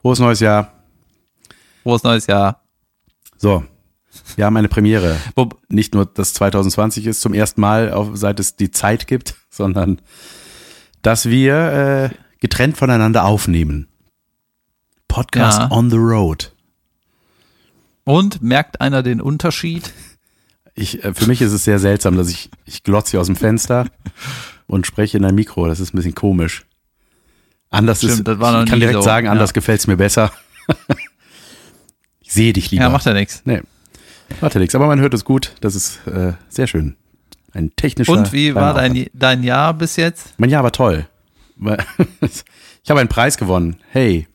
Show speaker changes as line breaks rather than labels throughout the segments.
Frohes neues Jahr.
Frohes neues Jahr.
So, wir haben eine Premiere. Nicht nur, dass 2020 ist zum ersten Mal, auf, seit es die Zeit gibt, sondern dass wir äh, getrennt voneinander aufnehmen. Podcast
Ja.
on the road.
und merkt einer den Unterschied?
Ich, äh, für mich ist es sehr seltsam, dass ich, ich glotze hier aus dem Fenster und spreche in ein Mikro. Das ist ein bisschen komisch. Anders
Stimmt,
ist,
das war
ich kann direkt
so,
sagen, anders
ja.
gefällt's mir besser. ich sehe dich lieber.
Ja, macht ja nichts.
Nee, macht ja nichts. Aber man hört es gut. Das ist äh, sehr schön. Ein technischer.
Und wie war dein, dein Jahr bis jetzt?
Mein Jahr war toll. Ich habe einen Preis gewonnen. Hey,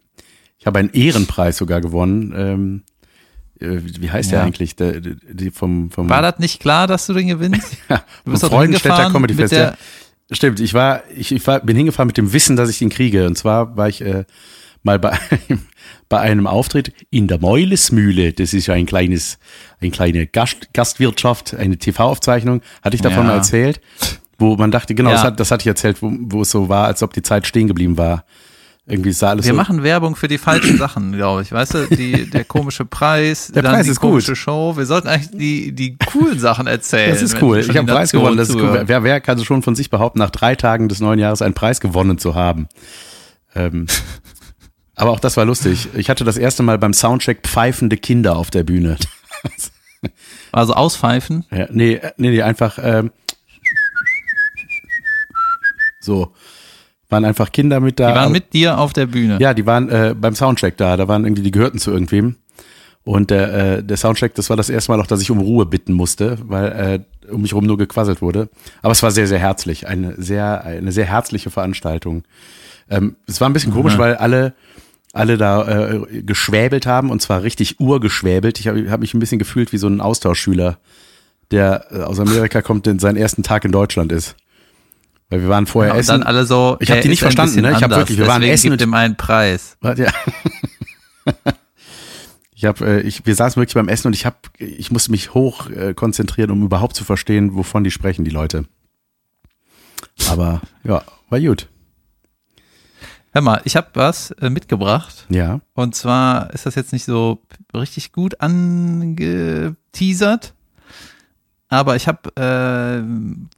ich habe einen Ehrenpreis sogar gewonnen. Ähm, äh, wie heißt der
Ja.
eigentlich? Der, der, die vom, vom
War das nicht klar, dass du den gewinnst?
ja,
Du bist
vom
doch
Freudenstädter Comedy
mit
Festival.
der-
Stimmt, ich war, ich, ich war, bin hingefahren mit dem Wissen, dass ich ihn kriege. Und zwar war ich äh, mal bei, einem- bei einem Auftritt in der Meulesmühle. Das ist ja ein kleines, eine kleine Gast, Gastwirtschaft, eine TV-Aufzeichnung. Hatte ich davon
Ja.
mal erzählt? Wo man dachte, genau,
Ja.
das, hat, das hatte ich erzählt, wo, wo es so war, als ob die Zeit stehen geblieben war. Irgendwie sah alles
Wir
so.
machen Werbung für die falschen Sachen, glaube ich. Weißt du, die, der komische Preis,
Der
dann
Preis
die
ist gut.
komische Show. Wir sollten eigentlich die, die coolen Sachen erzählen.
Das ist cool. Ich habe einen Preis gewonnen. Das ist cool. Wer, wer kann schon von sich behaupten, nach drei Tagen des neuen Jahres einen Preis gewonnen zu haben? Ähm, aber auch das war lustig. Ich hatte das erste Mal beim Soundcheck pfeifende Kinder auf der Bühne.
Also auspfeifen.
Ja, nee, äh, nee, nee, einfach ähm, so. Waren einfach Kinder mit da.
Die waren mit dir auf der Bühne.
Ja, die waren äh, beim Soundcheck da. Da waren irgendwie, die gehörten zu irgendwem. Und der, äh, der Soundcheck, das war das erste Mal auch, dass ich um Ruhe bitten musste, weil äh, um mich rum nur gequasselt wurde. Aber es war sehr, sehr herzlich. Eine sehr, eine sehr herzliche Veranstaltung. Ähm, es war ein bisschen komisch, weil alle, alle da äh, geschwäbelt haben und zwar richtig urgeschwäbelt. Ich habe hab mich ein bisschen gefühlt wie so ein Austauschschüler, der äh, aus Amerika kommt, der seinen ersten Tag in Deutschland ist. Weil wir waren vorher
und
essen.
dann alle so.
Ich hab
er
die nicht verstanden, ne? Ich hab
anders,
wirklich- wir waren
deswegen
essen
gibt
und-
ihm einen Preis.
Warte, ja. Ich habe, äh, ich, wir saßen wirklich beim Essen und ich habe, ich musste mich hoch äh, konzentrieren, um überhaupt zu verstehen, wovon die sprechen, die Leute. Aber ja, war gut.
Hör mal, ich habe was äh, mitgebracht.
Ja,
Und zwar ist das jetzt nicht so richtig gut angeteasert, aber ich habe äh,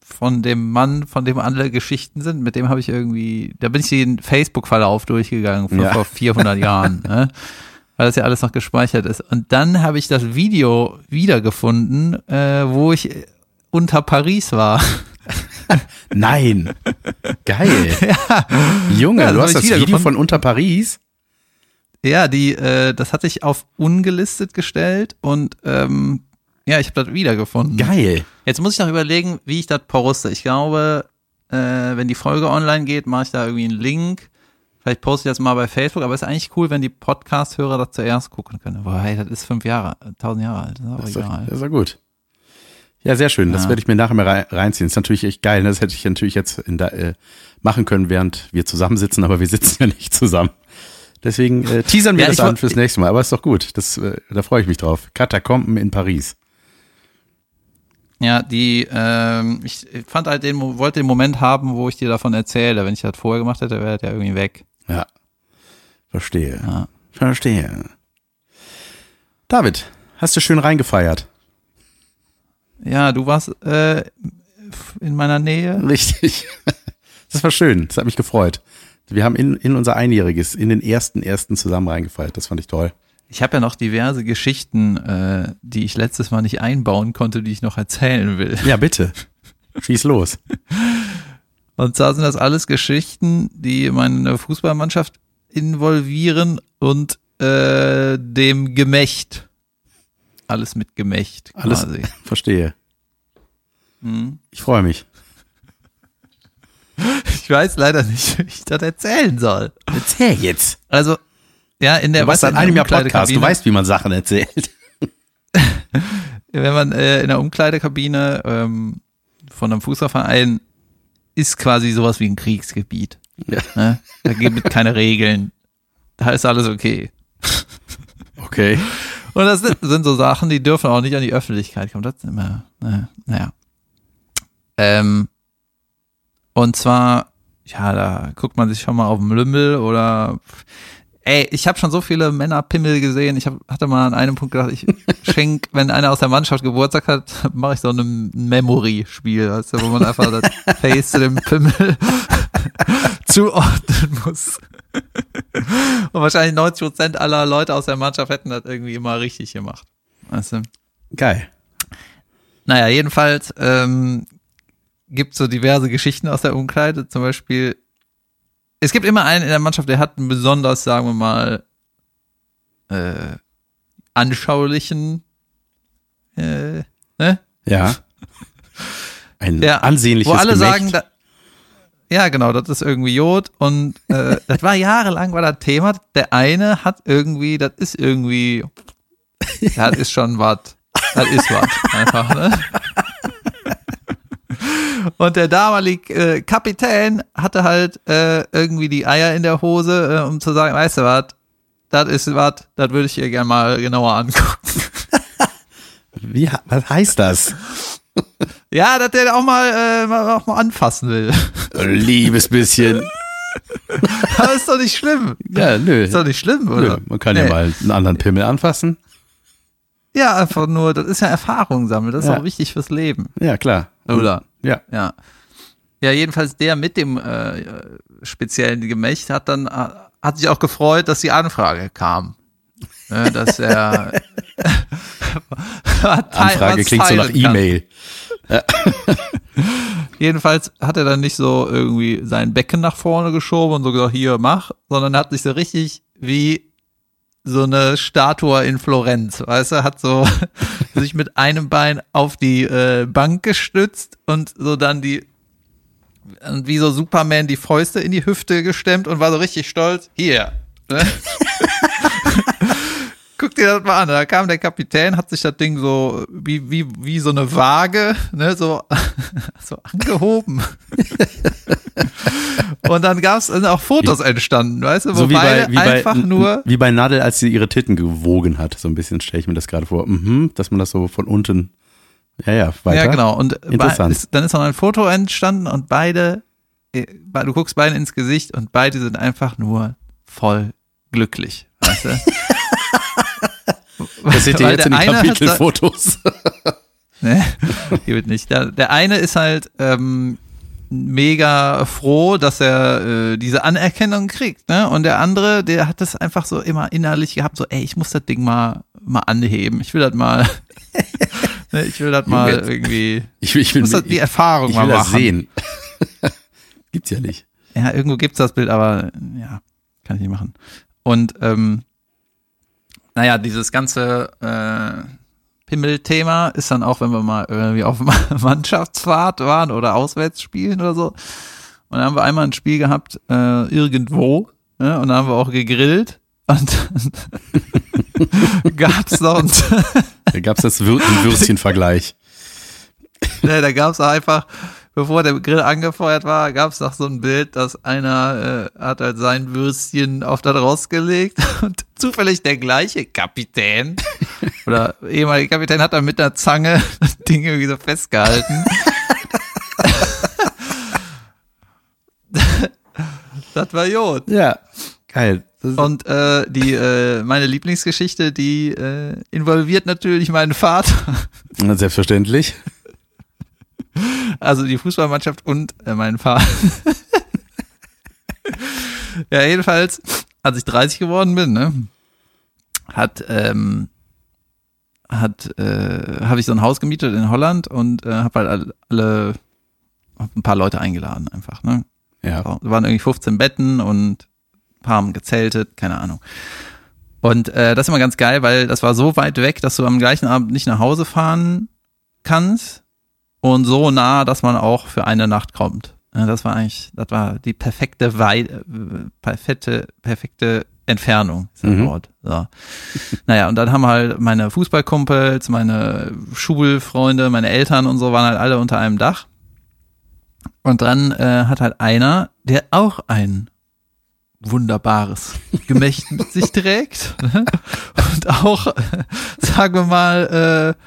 von dem Mann, von dem alle Geschichten sind, mit dem habe ich irgendwie, da bin ich den Facebook-Verlauf durchgegangen von
Ja.
vor 400 Jahren, ne? weil das ja alles noch gespeichert ist. Und dann habe ich das Video wiedergefunden, äh, wo ich unter Paris war.
nein, geil.
ja,
Junge,
Ja,
du hast das Video von Unter Paris.
Ja, die, äh, das hatte ich auf ungelistet gestellt und ähm, ja, ich habe das wiedergefunden.
Geil.
Jetzt muss ich noch überlegen, wie ich das poste. Ich glaube, äh, wenn die Folge online geht, mache ich da irgendwie einen Link. Vielleicht poste ich das mal bei Facebook, aber es ist eigentlich cool, wenn die Podcast-Hörer das zuerst gucken können. Boah, hey, das ist fünf Jahre, tausend Jahre alt. Das ist auch
Das ist, das ist doch gut. Ja, sehr schön. Das
Ja.
werde ich mir nachher mal rein- reinziehen. Das ist natürlich echt geil. ne? Das hätte ich natürlich jetzt in der, äh, machen können, während wir zusammensitzen, aber wir sitzen ja nicht zusammen. Deswegen äh, teasern wir
Ja,
das an fürs nächste Mal. Aber ist doch gut. Das, äh, da freue ich mich drauf. Katakomben in Paris.
Ja, die, ähm, ich fand halt den, wollte den Moment haben, wo ich dir davon erzähle. Wenn ich das vorher gemacht hätte, wäre ja irgendwie weg.
Ja. Verstehe.
Ja.
Verstehe. David, hast du schön reingefeiert?
Ja, du warst äh, in meiner Nähe.
Richtig. Das war schön. Das hat mich gefreut. Wir haben in, in unser Einjähriges, in den ersten, ersten zusammen reingefeiert. Das fand ich toll.
Ich habe ja noch diverse Geschichten, äh, die ich letztes Mal nicht einbauen konnte, die ich noch erzählen will.
Ja, bitte. Schieß los.
Und zwar sind das alles Geschichten, die meine Fußballmannschaft involvieren und äh, dem Gemächt. Alles mit Gemächt
Alles
quasi.
verstehe.
Hm.
Ich freue mich.
Ich weiß leider nicht, wie ich das erzählen soll.
Erzähl jetzt.
Also, ja, in der
Du
weißt
seit einem Jahr Podcast. Du weißt, wie man Sachen erzählt.
wenn man äh, in der Umkleidekabine ähm, von einem Fußballverein ist quasi sowas wie ein Kriegsgebiet.
Ja.
Ne? Da gibt es keine Regeln. Da ist alles okay.
Okay.
Und das sind, sind so Sachen, die dürfen auch nicht an die Öffentlichkeit kommen. Das ist immer, ne, naja. Ähm, und zwar, ja, da guckt man sich schon mal auf dem Lümmel oder ey, ich habe schon so viele Männerpimmel gesehen. Ich hab, hatte mal an einem Punkt gedacht, ich schenk, wenn einer aus der Mannschaft Geburtstag hat, mache ich so ein Memory-Spiel, weißt du, wo man einfach das Face zu dem Pimmel zuordnen muss. Und wahrscheinlich 90 Prozent aller Leute aus der Mannschaft hätten das irgendwie immer richtig gemacht. Weißt du?
Geil.
Naja, jedenfalls ähm, gibt so diverse Geschichten aus der Umkleide. Zum Beispiel, es gibt immer einen in der Mannschaft, der hat einen besonders, sagen wir mal, äh, anschaulichen, äh, ne?
Ja. Ein
Ja,
ansehnliches
Wo alle
Gemächt.
sagen, da, ja, genau, das ist irgendwie Jod und äh, das war jahrelang war das Thema. Der eine hat irgendwie, das ist irgendwie, das ist schon was, das ist was einfach, ne? Und der damalige äh, Kapitän hatte halt äh, irgendwie die Eier in der Hose, äh, um zu sagen, weißt du was, das ist was, das würde ich hier gerne mal genauer angucken.
Wie, was heißt das?
Ja, dass der auch mal, äh, auch mal anfassen will.
Liebes bisschen.
Aber ist doch nicht schlimm.
Ja, nö.
Ist doch nicht schlimm,
nö.
oder?
Man kann
Nee.
ja mal einen anderen Pimmel anfassen.
Ja, einfach nur, das ist ja Erfahrung sammeln, das ist
Ja.
auch wichtig fürs Leben.
Ja, klar.
Oder?
Ja.
Ja. Ja, jedenfalls der mit dem äh, speziellen Gemächt hat dann äh, hat sich auch gefreut, dass die Anfrage kam. Ne, dass er
Anfrage klingt so nach. E-Mail.
Jedenfalls hat er dann nicht so irgendwie sein Becken nach vorne geschoben und so gesagt, hier, mach, sondern hat sich so richtig wie so eine Statue in Florenz, weißt du, hat so sich mit einem Bein auf die äh, Bank gestützt und so dann die und wie so Superman die Fäuste in die Hüfte gestemmt und war so richtig stolz. Hier. Ne? Guck dir das mal an. Da kam der Kapitän, hat sich das Ding so wie, wie, wie so eine Waage, ne, so, so angehoben. Und dann gab es auch Fotos entstanden, weißt du, wo
So wie bei, wie, bei,
einfach nur.
wie bei Nadel, als sie ihre Titten gewogen hat. So ein bisschen stelle ich mir das gerade vor. Mhm, dass man das so von unten. Ja, ja, weiter.
Ja, genau. Und
Interessant.
Ist, dann ist noch ein Foto entstanden und beide, äh, du guckst beide ins Gesicht und beide sind einfach nur voll glücklich, weißt du?
Das seht ihr jetzt in
der
den Kapitelfotos.
Ne? Hier wird nicht. Der, der eine ist halt ähm, mega froh, dass er äh, diese Anerkennung kriegt, ne? Und der andere, der hat das einfach so immer innerlich gehabt, so, ey, ich muss das Ding mal mal anheben. Ich will das mal, ne, ich will das mal irgendwie,
Ich will, ich will,
muss das die
ich,
Erfahrung
ich
mal
will das
machen.
sehen. Gibt's ja nicht.
Ja, irgendwo gibt's das Bild, aber ja, kann ich nicht machen. Und ähm, naja, dieses ganze äh, Pimmel-Thema ist dann auch, wenn wir mal irgendwie auf Mannschaftsfahrt waren oder auswärts spielen oder so. Und dann haben wir einmal ein Spiel gehabt, äh, irgendwo, ne? und dann haben wir auch gegrillt. Und dann gab's noch ein,
Da gab's das Wür Würstchenvergleich.
ne, da gab's einfach, bevor der Grill angefeuert war, gab's noch so ein Bild, dass einer äh, hat halt sein Würstchen auf das rausgelegt und zufällig der gleiche Kapitän oder ehemalige Kapitän hat dann mit einer Zange das Ding irgendwie so festgehalten. das war Jod.
Ja, geil.
Und äh, die äh, meine Lieblingsgeschichte, die äh, involviert natürlich meinen Vater.
Selbstverständlich.
Also die Fußballmannschaft und äh, meinen Vater. ja, jedenfalls, als ich 30 geworden bin, ne, hat, ähm, hat, äh, habe ich so ein Haus gemietet in Holland und äh, habe halt alle, alle hab ein paar Leute eingeladen einfach, ne.
Ja.
So, waren irgendwie 15 Betten und ein paar haben gezeltet, keine Ahnung. Und äh, das ist immer ganz geil, weil das war so weit weg, dass du am gleichen Abend nicht nach Hause fahren kannst und so nah, dass man auch für eine Nacht kommt. Das war eigentlich, das war die perfekte Wei äh, perfekte, perfekte Entfernung, ist das
Mhm.
Wort. So. naja, und dann haben halt meine Fußballkumpels, meine Schulfreunde, meine Eltern und so waren halt alle unter einem Dach. Und dann äh, hat halt einer, der auch ein wunderbares Gemächt mit sich trägt und auch, äh, sagen wir mal, äh,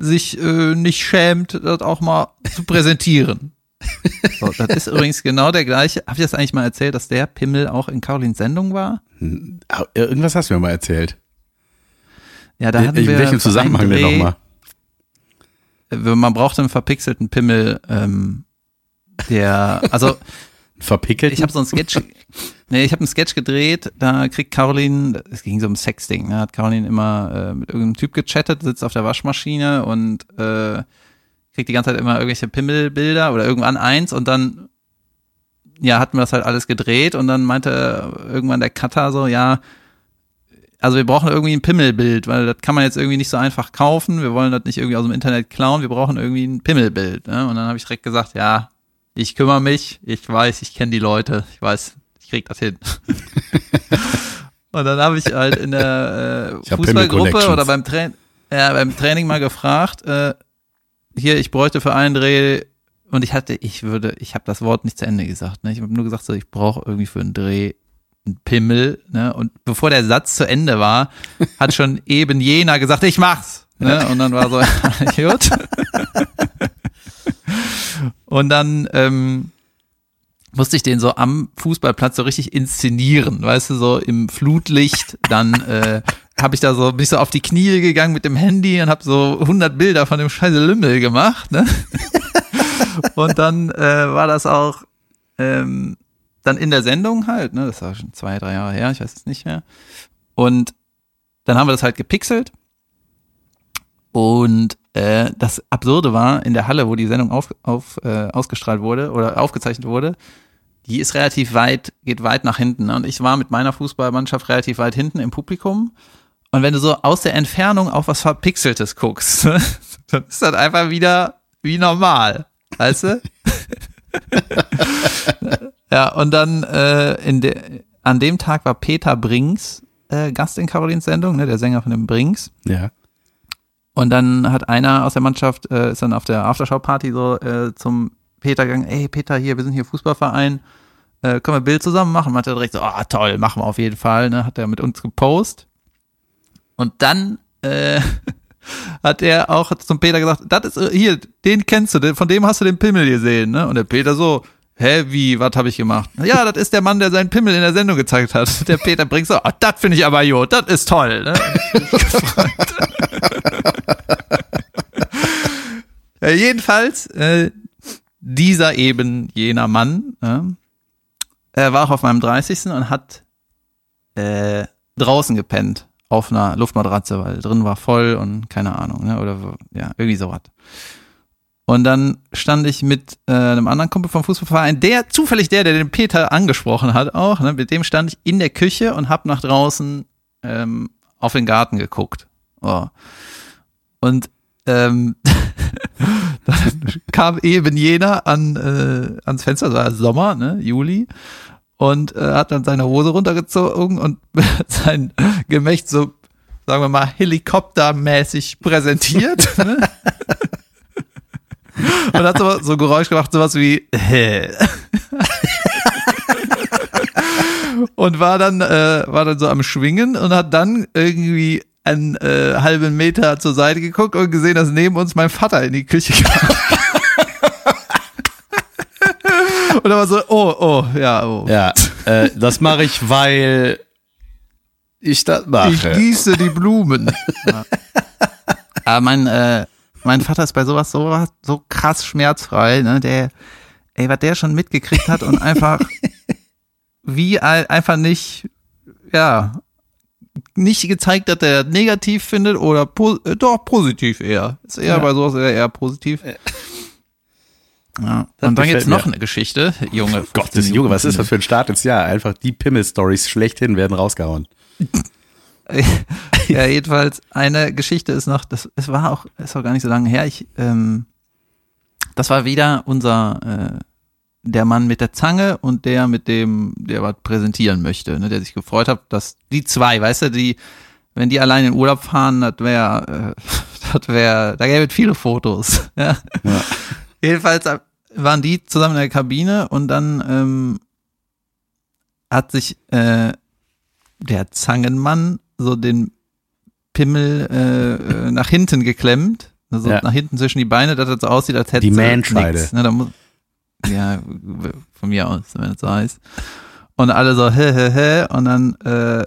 sich äh, nicht schämt, das auch mal zu präsentieren. So, das ist übrigens genau der gleiche. Hab ich das eigentlich mal erzählt, dass der Pimmel auch in Carolins Sendung war?
Ah, Irgendwas hast du mir mal erzählt.
Ja, da
In,
hatten
in
wir
welchem
für
Zusammenhang denn nochmal?
äh, Man brauchte einen verpixelten Pimmel, ähm, der, also
Verpickelt?
ich habe so einen Sketch, nee, ich habe einen Sketch gedreht, da kriegt Caroline, es ging so um Sexting, ne, hat Caroline immer äh, mit irgendeinem Typ gechattet, sitzt auf der Waschmaschine und äh, kriegt die ganze Zeit immer irgendwelche Pimmelbilder oder irgendwann eins und dann ja, hatten wir das halt alles gedreht und dann meinte irgendwann der Cutter so, ja, also wir brauchen irgendwie ein Pimmelbild, weil das kann man jetzt irgendwie nicht so einfach kaufen. Wir wollen das nicht irgendwie aus dem Internet klauen. Wir brauchen irgendwie ein Pimmelbild. Ne? Und dann habe ich direkt gesagt, ja, ich kümmere mich. Ich weiß, ich kenne die Leute. Ich weiß, krieg das hin. und dann habe ich halt in der äh, Fußballgruppe oder beim, Tra ja, beim Training mal gefragt, äh, hier, ich bräuchte für einen Dreh und ich hatte, ich würde, ich habe das Wort nicht zu Ende gesagt. Ne? Ich habe nur gesagt, so, ich brauche irgendwie für einen Dreh einen Pimmel. Ne? Und bevor der Satz zu Ende war, hat schon eben jener gesagt, ich mach's. Ne? Und dann war so, gut. Und dann ähm, musste ich den so am Fußballplatz so richtig inszenieren, weißt du, so im Flutlicht. Dann äh, habe ich da so, bin ich so auf die Knie gegangen mit dem Handy und habe so 100 Bilder von dem scheiße Lümmel gemacht. Ne? Und dann äh, war das auch ähm, dann in der Sendung halt, ne, das war schon zwei, drei Jahre her, ich weiß es nicht mehr. Und dann haben wir das halt gepixelt. Und äh, das Absurde war, in der Halle, wo die Sendung auf, auf, äh, ausgestrahlt wurde oder aufgezeichnet wurde, die ist relativ weit, geht weit nach hinten. Ne? Und ich war mit meiner Fußballmannschaft relativ weit hinten im Publikum. Und wenn du so aus der Entfernung auf was Verpixeltes guckst, dann ist das einfach wieder wie normal. Weißt du? ja, und dann äh, in de, an dem Tag war Peter Brings äh, Gast in Carolins Sendung, ne, der Sänger von den Brings.
Ja.
Und dann hat einer aus der Mannschaft, äh, ist dann auf der Aftershow-Party so äh, zum Peter gegangen, ey Peter, hier, wir sind hier Fußballverein, äh, können wir ein Bild zusammen machen? Hat er direkt so, ah toll, machen wir auf jeden Fall, ne? Hat er mit uns gepostet. Und dann äh, hat er auch zum Peter gesagt, das ist äh, hier, den kennst du, von dem hast du den Pimmel gesehen, ne? Und der Peter so, hä, wie, was habe ich gemacht? Ja, das ist der Mann, der seinen Pimmel in der Sendung gezeigt hat. Der Peter bringt so, ah, das finde ich aber gut, das ist toll, ne? Ja, jedenfalls, äh, dieser eben jener Mann, äh, er war auch auf meinem 30. und hat äh, draußen gepennt auf einer Luftmatratze, weil drin war voll und keine Ahnung, ne? Oder ja, irgendwie sowas. Und dann stand ich mit äh, einem anderen Kumpel vom Fußballverein, der zufällig der, der den Peter angesprochen hat, auch, ne? mit dem stand ich in der Küche und hab nach draußen ähm, auf den Garten geguckt. Oh. Und ähm, dann kam eben jener an äh, ans Fenster, es war Sommer, ne, Juli, und äh, hat dann seine Hose runtergezogen und sein Gemächt so, sagen wir mal, helikoptermäßig präsentiert. ne? und hat so, so Geräusch gemacht, sowas wie und war dann äh, war dann so am Schwingen und hat dann irgendwie einen äh, halben Meter zur Seite geguckt und gesehen, dass neben uns mein Vater in die Küche kam. und er war so, oh, oh, ja, oh.
Ja, äh, das mache ich, weil ich das
Ich
mache.
gieße die Blumen. ja. Aber mein, äh, mein Vater ist bei sowas so, so krass schmerzfrei, ne? Der, ey, was der schon mitgekriegt hat und einfach wie ein- einfach nicht, ja, nicht gezeigt, dass er negativ findet oder po äh, doch positiv eher. Ist eher
Ja.
bei sowas eher, eher positiv. Ja.
Das
Und dann jetzt noch eine Geschichte, Junge.
Gott, das Junge, was ist das für ein Start ins Jahr? Einfach die Pimmel-Stories schlechthin werden rausgehauen.
ja, jedenfalls eine Geschichte ist noch, das es war auch, ist auch gar nicht so lange her. Ich, ähm, das war wieder unser äh, der Mann mit der Zange und der mit dem, der was präsentieren möchte, ne, der sich gefreut hat, dass die zwei, weißt du, die, wenn die allein in Urlaub fahren, das wäre, äh, das wäre, da gäbe es viele Fotos. Ja.
Ja.
Jedenfalls waren die zusammen in der Kabine und dann ähm, hat sich äh, der Zangenmann so den Pimmel äh, äh, nach hinten geklemmt, also
Ja.
nach hinten zwischen die Beine, dass das so aussieht, als hätte
Die Manscheide.
Ne, da muss, Ja, von mir aus, wenn es so heißt. Und alle so, hä, hä, hä. Und dann äh,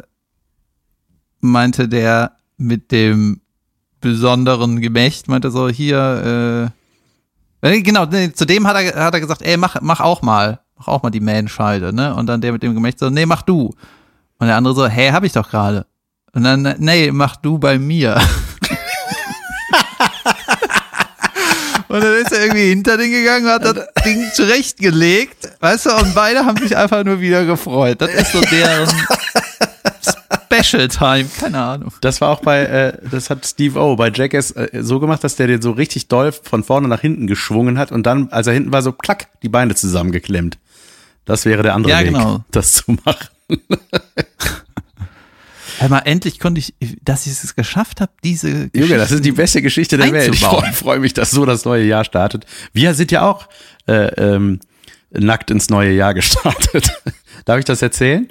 meinte der mit dem besonderen Gemächt, meinte so, hier, äh, äh genau, nee, zu dem hat er, hat er gesagt, ey, mach, mach auch mal, mach auch mal die Man-Scheide, ne? Und dann der mit dem Gemächt so, nee, mach du. Und der andere so, hey, hab ich doch gerade. Und dann, nee, mach du bei mir. Und dann ist er irgendwie hinter den gegangen, hat das Ding zurechtgelegt, weißt du, und beide haben sich einfach nur wieder gefreut. Das ist so deren Special Time, keine Ahnung.
Das war auch bei, äh, das hat Steve O bei Jackass äh, so gemacht, dass der den so richtig doll von vorne nach hinten geschwungen hat und dann, als er hinten war, so klack, die Beine zusammengeklemmt. Das wäre der andere
Ja,
Weg,
genau.
das zu machen.
Hör mal, endlich konnte ich, dass ich es geschafft habe, diese
Junge, das ist die beste Geschichte der Welt. Ich freue freu mich, dass so das neue Jahr startet. Wir sind ja auch äh, ähm, nackt ins neue Jahr gestartet. Darf ich das erzählen?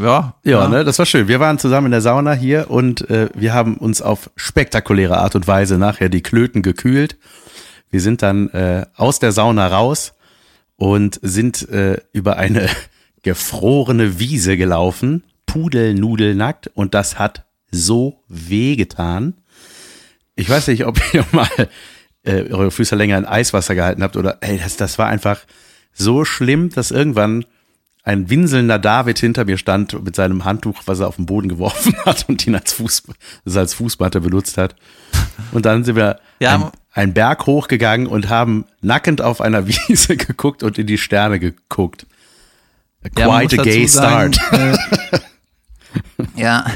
Ja,
Ja, ne, das war schön. Wir waren zusammen in der Sauna hier und äh, wir haben uns auf spektakuläre Art und Weise nachher die Klöten gekühlt. Wir sind dann äh, aus der Sauna raus und sind äh, über eine gefrorene Wiese gelaufen, pudelnudelnackt und das hat so wehgetan. Ich weiß nicht, ob ihr mal äh, eure Füße länger in Eiswasser gehalten habt oder ey, das, das war einfach so schlimm, dass irgendwann ein winselnder David hinter mir stand mit seinem Handtuch, was er auf den Boden geworfen hat und ihn als, Fuß, das als Fußmatte benutzt hat. Und dann sind wir
Ja,
ein, einen Berg hochgegangen und haben nackend auf einer Wiese geguckt und in die Sterne geguckt.
Ja, man
Quite a
muss
gay
dazu sagen,
start.
Äh, ja,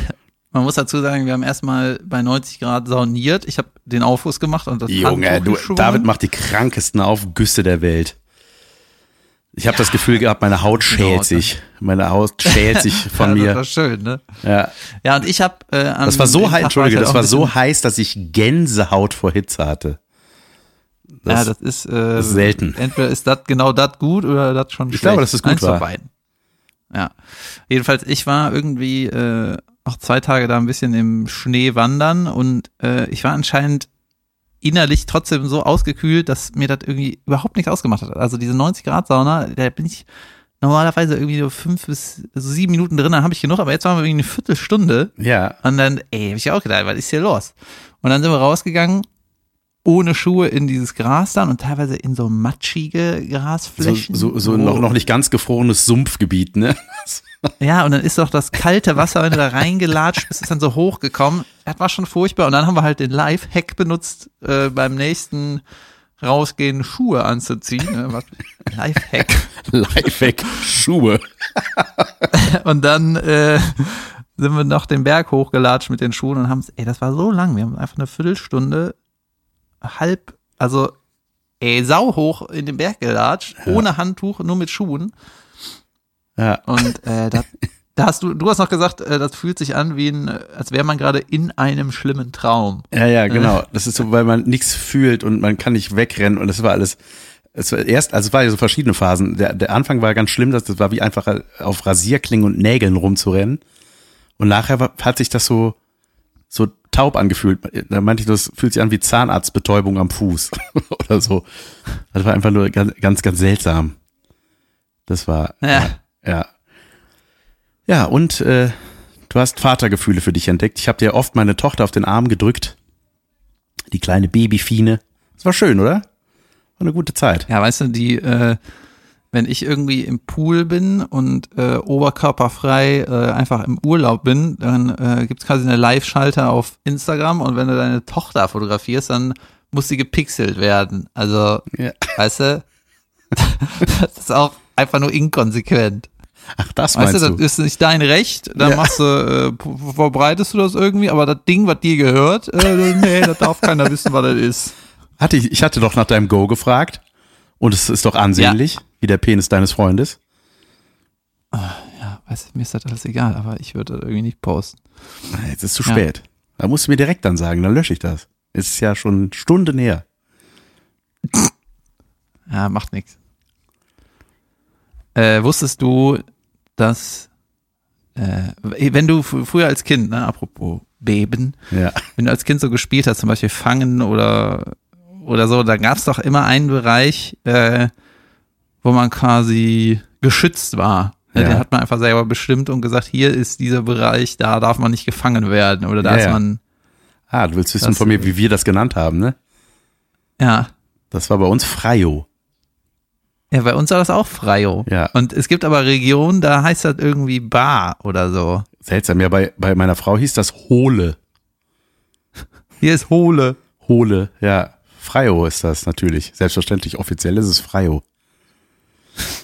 man muss dazu sagen, wir haben erstmal bei 90 Grad sauniert. Ich habe den Aufguss gemacht und das
Junge, du. David macht die krankesten Aufgüsse der Welt. Ich habe das Gefühl gehabt, meine Haut schält sich. Meine Haut schält sich von
ja, Das
mir.
war schön, ne?
Ja.
Ja, und ich habe äh,
Das war so heiß, Entschuldige,
ich halt
das war so heiß, dass ich Gänsehaut vor Hitze hatte.
ja, das ist, äh,
ist selten.
Entweder ist das genau das gut oder das schon schlecht.
glaube, dass es gut
Eins
war.
Von beiden. Ja. Jedenfalls, ich war irgendwie äh, auch zwei Tage da ein bisschen im Schnee wandern und äh, ich war anscheinend innerlich trotzdem so ausgekühlt, dass mir das irgendwie überhaupt nichts ausgemacht hat. Also diese 90 Grad Sauna, da bin ich normalerweise irgendwie so fünf bis also sieben Minuten drin, dann habe ich genug, aber jetzt waren wir irgendwie eine Viertelstunde
Ja,
und dann, ey, hab ich auch gedacht, was ist hier los? Und dann sind wir rausgegangen, ohne Schuhe in dieses Gras dann und teilweise in so matschige
so,
Grasflächen.
so, so
wo-
noch, noch nicht ganz gefrorenes Sumpfgebiet, ne?
Ja, und dann ist doch das kalte Wasser, wenn du da reingelatscht bist, ist dann so hochgekommen. Das war schon furchtbar. Und dann haben wir halt den Live-Hack benutzt, äh, beim nächsten rausgehen Schuhe anzuziehen. Was? Live-Hack.
Lifehack, Schuhe.
Und dann äh, sind wir noch den Berg hochgelatscht mit den Schuhen und haben es, ey, das war so lang. Wir haben einfach eine Viertelstunde halb, also ey, sau hoch in den Berg gelatscht, ohne Handtuch, nur mit Schuhen.
Ja.
Und äh, da, da hast du, du hast noch gesagt, äh, das fühlt sich an wie ein, als wäre man gerade in einem schlimmen Traum.
Ja, ja, genau. Das ist so, weil man nichts fühlt und man kann nicht wegrennen und das war alles. Es war erst, also es war ja so verschiedene Phasen. Der, der Anfang war ganz schlimm, das, das war wie einfach auf Rasierklingen und Nägeln rumzurennen. Und nachher war, hat sich das so, so taub angefühlt. Da meinte ich, das fühlt sich an wie Zahnarztbetäubung am Fuß oder so. Das war einfach nur ganz, ganz, ganz seltsam. Das war,
Ja.
ja. Ja, und äh, du hast Vatergefühle für dich entdeckt. Ich habe dir oft meine Tochter auf den Arm gedrückt. Die kleine Babyfine. Das war schön, oder? War eine gute Zeit.
Ja, weißt du, die, äh, wenn ich irgendwie im Pool bin und äh, oberkörperfrei äh, einfach im Urlaub bin, dann äh, gibt's quasi eine Live-Schalter auf Instagram und wenn du deine Tochter fotografierst, dann muss sie gepixelt werden. Also,
Ja.
weißt du, das ist auch einfach nur inkonsequent.
Ach, das
Weißt
meinst
du,
du?
das ist nicht dein Recht, dann
Ja.
machst du, äh, verbreitest du das irgendwie, aber das Ding, was dir gehört, äh, nee, das darf keiner wissen, was das ist.
Hatte ich, ich hatte doch nach deinem Go gefragt. Und es ist doch ansehnlich, wie der Penis deines Freundes.
Ja, weißt du, mir ist das alles egal, aber ich würde das irgendwie nicht posten.
Ah, Jetzt ist zu
Ja.
spät. Da musst du mir direkt dann sagen, dann lösche ich das. Es ist ja schon Stunden her.
Ja, macht nichts. Äh, wusstest du, dass äh, wenn du früher als Kind, ne, apropos Beben,
Ja.
wenn du als Kind so gespielt hast, zum Beispiel Fangen oder oder so, da gab es doch immer einen Bereich, äh, wo man quasi geschützt war. Ja. Den hat man einfach selber bestimmt und gesagt, hier ist dieser Bereich, da darf man nicht gefangen werden oder da
Ja,
ist man,
Ah, du willst wissen von mir, wie wir das genannt haben, ne?
ja.
Das war bei uns Freio.
Ja, bei uns war das auch Freio.
Ja.
Und es gibt aber Regionen, da heißt das irgendwie Bar oder so.
Seltsam. Ja, bei, bei meiner Frau hieß das Hohle.
Hier ist Hohle.
Hohle, ja. Freio ist das natürlich. Selbstverständlich. Offiziell ist es Freio.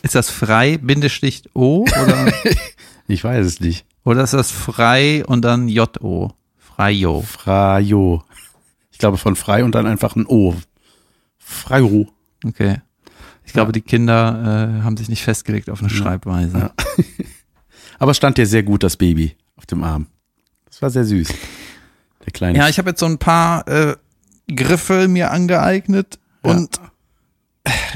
Ist das frei, Bindestrich O oder,
Ich weiß es nicht.
oder ist das frei und dann J-O? Freio.
Freio. Ich glaube von frei und dann einfach ein O. Freio.
Okay. Ich glaube, die Kinder äh, haben sich nicht festgelegt auf eine Schreibweise.
Ja. Aber es stand dir sehr gut, das Baby auf dem Arm. Das war sehr süß. Der kleine.
Ja, ich habe jetzt so ein paar äh, Griffe mir angeeignet
Ja.
und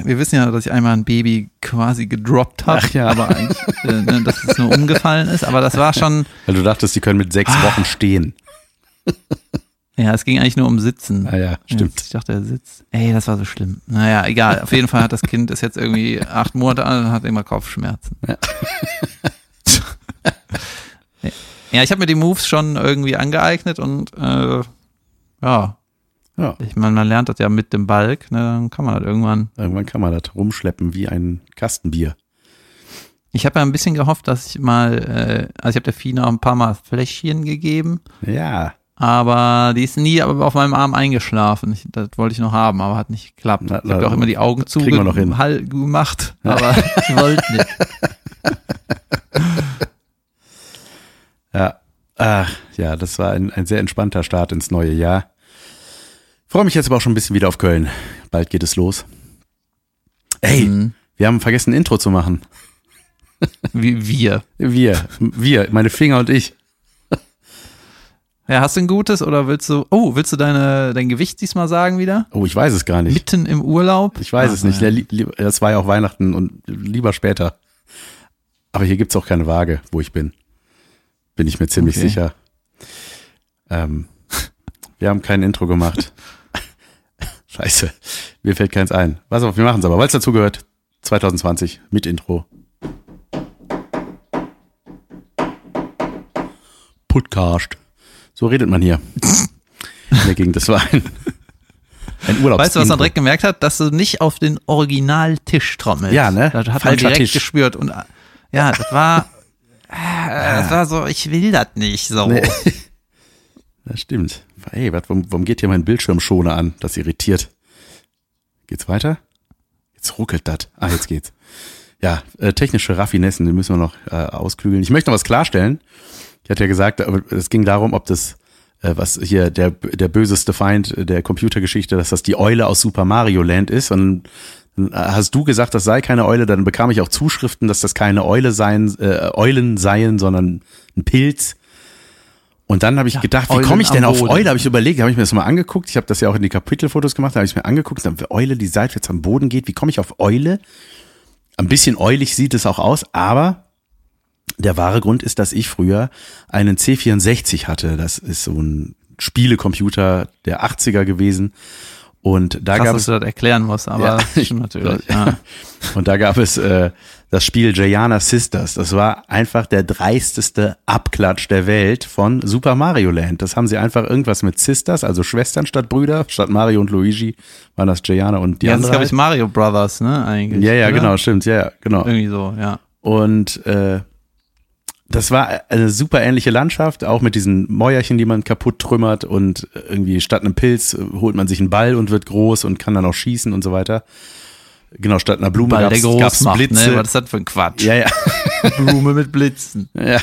wir wissen ja, dass ich einmal ein Baby quasi gedroppt habe,
ja.
aber eigentlich, äh, ne, dass es nur umgefallen ist. Aber das war schon,
Weil du dachtest, die können mit sechs
Ah.
Wochen stehen.
ja, es ging eigentlich nur um Sitzen.
Ah ja, stimmt.
Ich dachte, er sitzt. Ey, das war so schlimm. Naja, egal. Auf jeden Fall hat das Kind ist jetzt irgendwie acht Monate alt und hat immer Kopfschmerzen.
Ja.
ja, ich habe mir die Moves schon irgendwie angeeignet und äh, ja,
Ja,
ich meine, man lernt das ja mit dem Balk, ne, dann kann man das irgendwann.
irgendwann kann man das rumschleppen wie ein Kastenbier.
Ich habe ja ein bisschen gehofft, dass ich mal, äh, also ich habe der Fina auch ein paar Mal Fläschchen gegeben,
Ja,
aber die ist nie auf meinem Arm eingeschlafen. Ich, das wollte ich noch haben, aber hat nicht geklappt.
Na,
ich habe auch immer die Augen zugemacht, gemacht, aber ich wollte nicht.
ja. Ach, ja, das war ein, ein sehr entspannter Start ins neue Jahr. Freue mich jetzt aber auch schon ein bisschen wieder auf Köln. Bald geht es los. Ey,
Mhm.
wir haben vergessen, ein Intro zu machen.
Wir.
Wir, wir, meine Finger und ich.
Ja, hast du ein gutes oder willst du, oh, willst du deine, dein Gewicht diesmal sagen wieder?
Oh, ich weiß es gar nicht.
Mitten im Urlaub?
Ich weiß es
Ah,
nicht.
ja.
Das war ja auch Weihnachten und lieber später. Aber hier gibt's auch keine Waage, wo ich bin. Bin ich mir ziemlich
Okay.
sicher. Ähm, wir haben kein Intro gemacht. Scheiße. Mir fällt keins ein. Pass auf, wir machen's aber, weil es dazu gehört. 2020 mit Intro. Podcast. So redet man hier. In der Gegend. Das war ein, ein Urlaubs
Weißt du, was man direkt gemerkt hat? Dass du nicht auf den Originaltisch trommelst.
Ja, ne?
Das hat man
Falscher
direkt
Tisch.
gespürt. Und ja, das war, äh, das war so, ich will das nicht so.
Nee. Das stimmt. Hey, wat, warum, warum geht hier mein Bildschirmschoner an? Das irritiert. Geht's weiter? Jetzt ruckelt das. Ah, jetzt geht's. Ja, äh, technische Raffinessen, die müssen wir noch äh, ausklügeln. Ich möchte noch was klarstellen. Ich hatte ja gesagt, es ging darum, ob das, äh, was hier der, der böseste Feind der Computergeschichte, dass das die Eule aus Super Mario Land ist. Und dann hast du gesagt, das sei keine Eule, dann bekam ich auch Zuschriften, dass das keine Eule seien, äh, Eulen seien, sondern ein Pilz. Und dann habe ich gedacht, wie komme ich denn auf. Eule? Habe ich überlegt, habe ich mir das mal angeguckt. Ich habe das ja auch in die Kapitelfotos gemacht, da habe ich mir angeguckt, dann Eule, die seitwärts am Boden geht. Wie komme ich auf Eule? Ein bisschen eulig sieht es auch aus, aber der wahre Grund ist, dass ich früher einen C64 hatte. Das ist so ein Spielecomputer der 80er gewesen. Und da
Krass,
gab
dass
es
du das erklären musst, aber
Ja.
stimmt natürlich. Ja.
und da gab es äh, das Spiel Gianna Sisters. Das war einfach der dreisteste Abklatsch der Welt von Super Mario Land. Das haben sie einfach irgendwas mit Sisters, also Schwestern statt Brüder. Statt Mario und Luigi waren das Gianna und die
ja, das ist,
andere.
glaube ich, Mario Brothers, ne, eigentlich.
ja, ja,
oder?
genau, stimmt, ja, ja, genau.
Irgendwie so, ja.
Und äh, das war eine super ähnliche Landschaft, auch mit diesen Mäuerchen, die man kaputt trümmert und irgendwie statt einem Pilz äh, holt man sich einen Ball und wird groß und kann dann auch schießen und so weiter. Genau, statt einer Blume
der groß
gab's
macht,
Blitze.
ne? Was ist das für ein Quatsch?
ja, ja.
Blume mit Blitzen.
ja.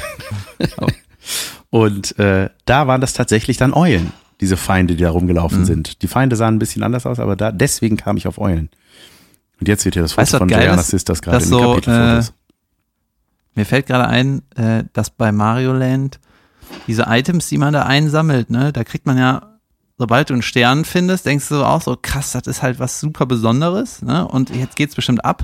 Und äh, da waren das tatsächlich dann Eulen, diese Feinde, die da
Mhm.
rumgelaufen sind. Die Feinde sahen ein bisschen anders aus, aber da deswegen kam ich auf Eulen. Und jetzt wird hier das Foto
Weißt
von
ist?
Sisters gerade den
so,
Kapitelfotos.
Mir fällt gerade ein, äh, dass bei Mario Land diese Items, die man da einsammelt, ne, da kriegt man ja, sobald du einen Stern findest, denkst du auch so, krass, das ist halt was super Besonderes, ne? Und jetzt geht's bestimmt ab.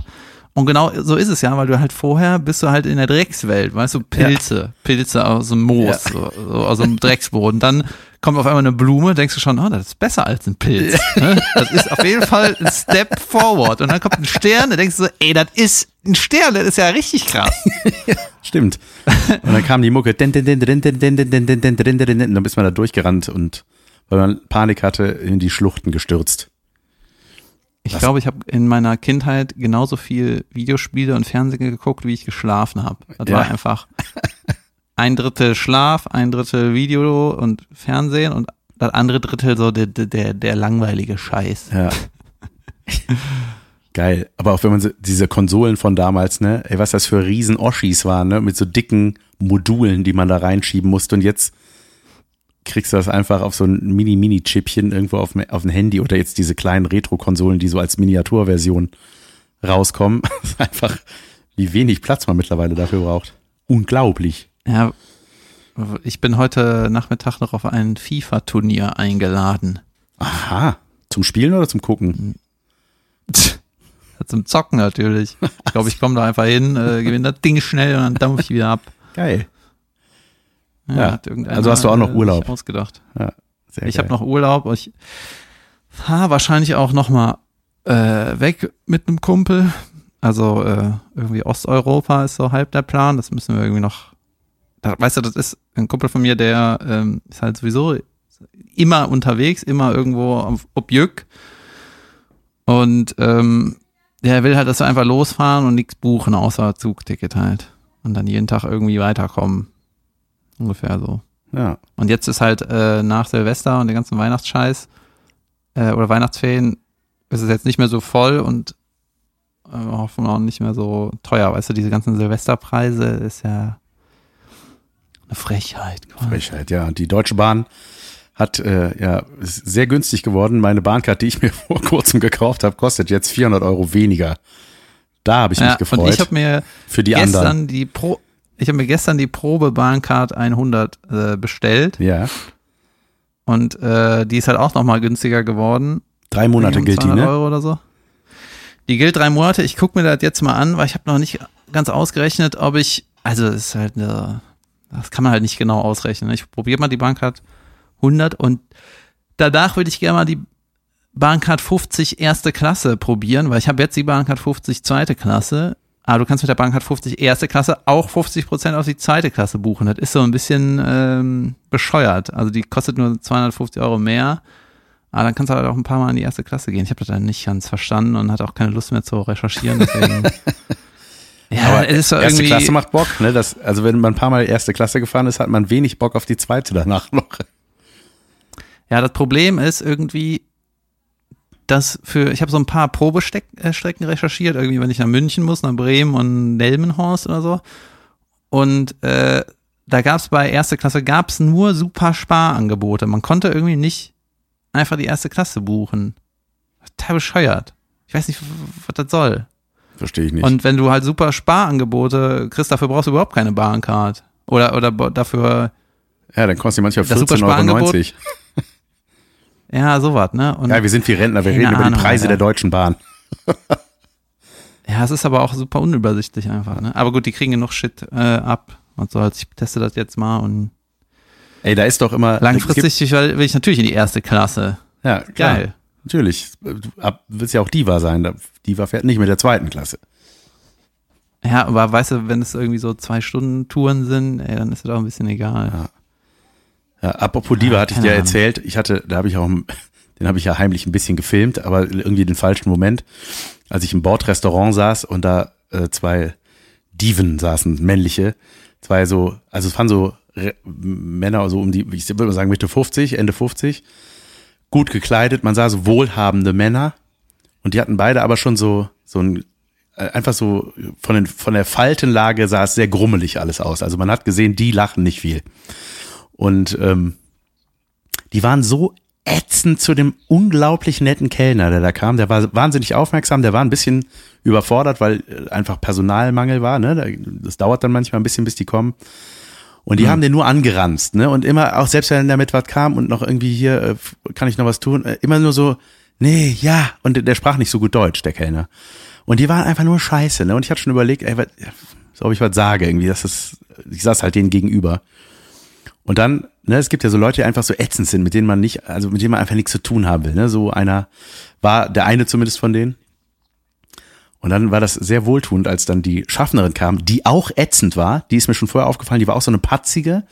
Und genau so ist es ja, weil du halt vorher bist du halt in der Dreckswelt, weißt du, Pilze, Pilze aus dem Moos,
Ja.
so, so aus dem Drecksboden. Dann kommt auf einmal eine Blume, denkst du schon, oh, das ist besser als ein Pilz. das ist auf jeden Fall ein Step forward. Und dann kommt ein Stern, da denkst du so, ey, das ist ein Stern, das ist ja richtig krass.
Stimmt. Und dann kam die Mucke, und dann bist man da durchgerannt und weil man Panik hatte, in die Schluchten gestürzt.
Ich glaube, ich habe in meiner Kindheit genauso viel Videospiele und Fernsehen geguckt, wie ich geschlafen habe. Das
ja.
war einfach ein Drittel Schlaf, ein Drittel Video und Fernsehen und das andere Drittel so der, der- der, langweilige Scheiß.
Ja. Geil. Aber auch wenn man so, diese Konsolen von damals, ne, ey, was das für riesen Oschis waren, ne, mit so dicken Modulen, die man da reinschieben musste und jetzt kriegst du das einfach auf so ein Mini-Mini-Chipchen irgendwo auf, dem- auf ein Handy oder jetzt diese kleinen Retro-Konsolen, die so als Miniaturversion rauskommen. Das ist einfach, wie wenig Platz man mittlerweile dafür braucht. Unglaublich.
Ja, ich bin heute Nachmittag noch auf ein FIFA-Turnier eingeladen.
Aha. Zum Spielen oder zum Gucken?
Zum Zocken natürlich. Ich glaube, ich komme da einfach hin, äh, gewinne das Ding schnell und dann dampf ich wieder ab.
Geil. Ja,
irgendeiner,
also hast du auch noch
äh,
Urlaub.
Ausgedacht.
Ja,
Ich habe noch Urlaub. Ich fahre wahrscheinlich auch noch mal äh, weg mit einem Kumpel. Also äh, irgendwie Osteuropa ist so halb der Plan. Das müssen wir irgendwie noch. Da, weißt du, das ist ein Kumpel von mir, der ähm, ist halt sowieso immer unterwegs, immer irgendwo auf Objück. Und ähm, der will halt, dass wir einfach losfahren und nichts buchen, außer Zugticket halt. Und dann jeden Tag irgendwie weiterkommen. Ungefähr so.
Ja.
Und jetzt ist halt äh, nach Silvester und den ganzen Weihnachtsscheiß äh, oder Weihnachtsferien ist es jetzt nicht mehr so voll und äh, hoffen auch nicht mehr so teuer. Weißt du, diese ganzen Silvesterpreise ist ja eine Frechheit. quasi.
Frechheit, ja. Die Deutsche Bahn hat äh, ja ist sehr günstig geworden. Meine Bahncard, die ich mir vor kurzem gekauft habe, kostet jetzt 400 Euro weniger. Da habe ich mich
Ja,
gefreut.
und ich habe mir
für die
gestern
anderen.
die Pro ich habe mir gestern die Probebahncard 100 äh, bestellt
Ja.
und äh, die ist halt auch nochmal günstiger geworden.
Drei Monate gilt die,
200
ne?
Euro oder so. Die gilt drei Monate. Ich gucke mir das jetzt mal an, weil ich habe noch nicht ganz ausgerechnet, ob ich, also es ist halt eine, das kann man halt nicht genau ausrechnen. Ich probiere mal die Bahncard 100 und danach würde ich gerne mal die Bahncard 50 erste Klasse probieren, weil ich habe jetzt die Bahncard 50 zweite Klasse. Aber du kannst mit der Bahncard 50 erste Klasse auch 50 Prozent auf die zweite Klasse buchen. Das ist so ein bisschen ähm, bescheuert. Also die kostet nur 250 Euro mehr. Aber dann kannst du halt auch ein paar Mal in die erste Klasse gehen. Ich habe das dann nicht ganz verstanden und hatte auch keine Lust mehr zu recherchieren. Deswegen. ja,
Aber
es ist so
erste. Klasse macht Bock, ne? Das, also wenn man ein paar Mal erste Klasse gefahren ist, hat man wenig Bock auf die zweite danach noch.
Ja, das Problem ist irgendwie, dass für, ich habe so ein paar Probestrecken recherchiert, irgendwie, wenn ich nach München muss, nach Bremen und Nelmenhorst oder so. Und äh, da gab es bei erste Klasse gab's nur super Sparangebote. Man konnte irgendwie nicht einfach die erste Klasse buchen. Total bescheuert. Ich weiß nicht, was das soll.
Verstehe ich nicht.
Und wenn du halt super Sparangebote kriegst, dafür brauchst du überhaupt keine Bahncard. Oder, oder dafür,
ja, dann kostet die manchmal
Das super
14,90 Euro.
Ja, sowas, ne? Und
Ja, wir sind wie Rentner, wir reden über die
Ahnung,
Preise
Alter.
der Deutschen Bahn.
Ja, es ist aber auch super unübersichtlich einfach. Ne? Aber gut, die kriegen genug Shit äh, ab. Und so, also ich teste das jetzt mal und
Ey, da ist doch immer.
langfristig will will ich natürlich in die erste Klasse.
Gibt, ja, klar.
Geil.
Natürlich. Ab- willst ja auch Diva sein. Da- Diva fährt nicht mit der zweiten Klasse.
Ja, aber weißt du, wenn es irgendwie so zwei Stunden Touren sind, ey, dann ist das auch ein bisschen egal.
Ja. Ja, apropos Diva
Ja,
hatte ich dir
Ahnung.
erzählt, ich hatte, da habe ich auch, den habe ich ja heimlich ein bisschen gefilmt, aber irgendwie den falschen Moment, als ich im Bordrestaurant saß und da äh, zwei Diven saßen, männliche, zwei so, also es waren so Re Männer so um die, ich würde mal sagen Mitte 50, Ende 50, gut gekleidet, man sah so wohlhabende Männer und die hatten beide aber schon so, so ein, äh, einfach so von, den, von der Faltenlage sah es sehr grummelig alles aus. Also man hat gesehen, die lachen nicht viel. Und ähm, die waren so ätzend zu dem unglaublich netten Kellner, der da kam. Der war wahnsinnig aufmerksam, der war ein bisschen überfordert, weil äh, einfach Personalmangel war. Ne? Da- Das dauert dann manchmal ein bisschen, bis die kommen. Und die haben den nur angeranzt, ne? Und immer, auch selbst wenn damit was kam und noch irgendwie hier, äh, kann ich noch was tun, immer nur so, nee, ja. Und der, sprach nicht so gut Deutsch, der Kellner. Und die waren einfach nur scheiße, ne? Und ich hatte schon überlegt, ey, was, ob ich was sage irgendwie, das ist, ich saß halt denen gegenüber. Und dann, ne, es gibt ja so Leute, die einfach so ätzend sind, mit denen man nicht, also mit denen man einfach nichts zu tun haben will. Ne? So einer war der eine zumindest von denen. Und dann war das sehr wohltuend, als dann die Schaffnerin kam, die auch ätzend war. Die ist mir schon vorher aufgefallen, die war auch so eine patzige,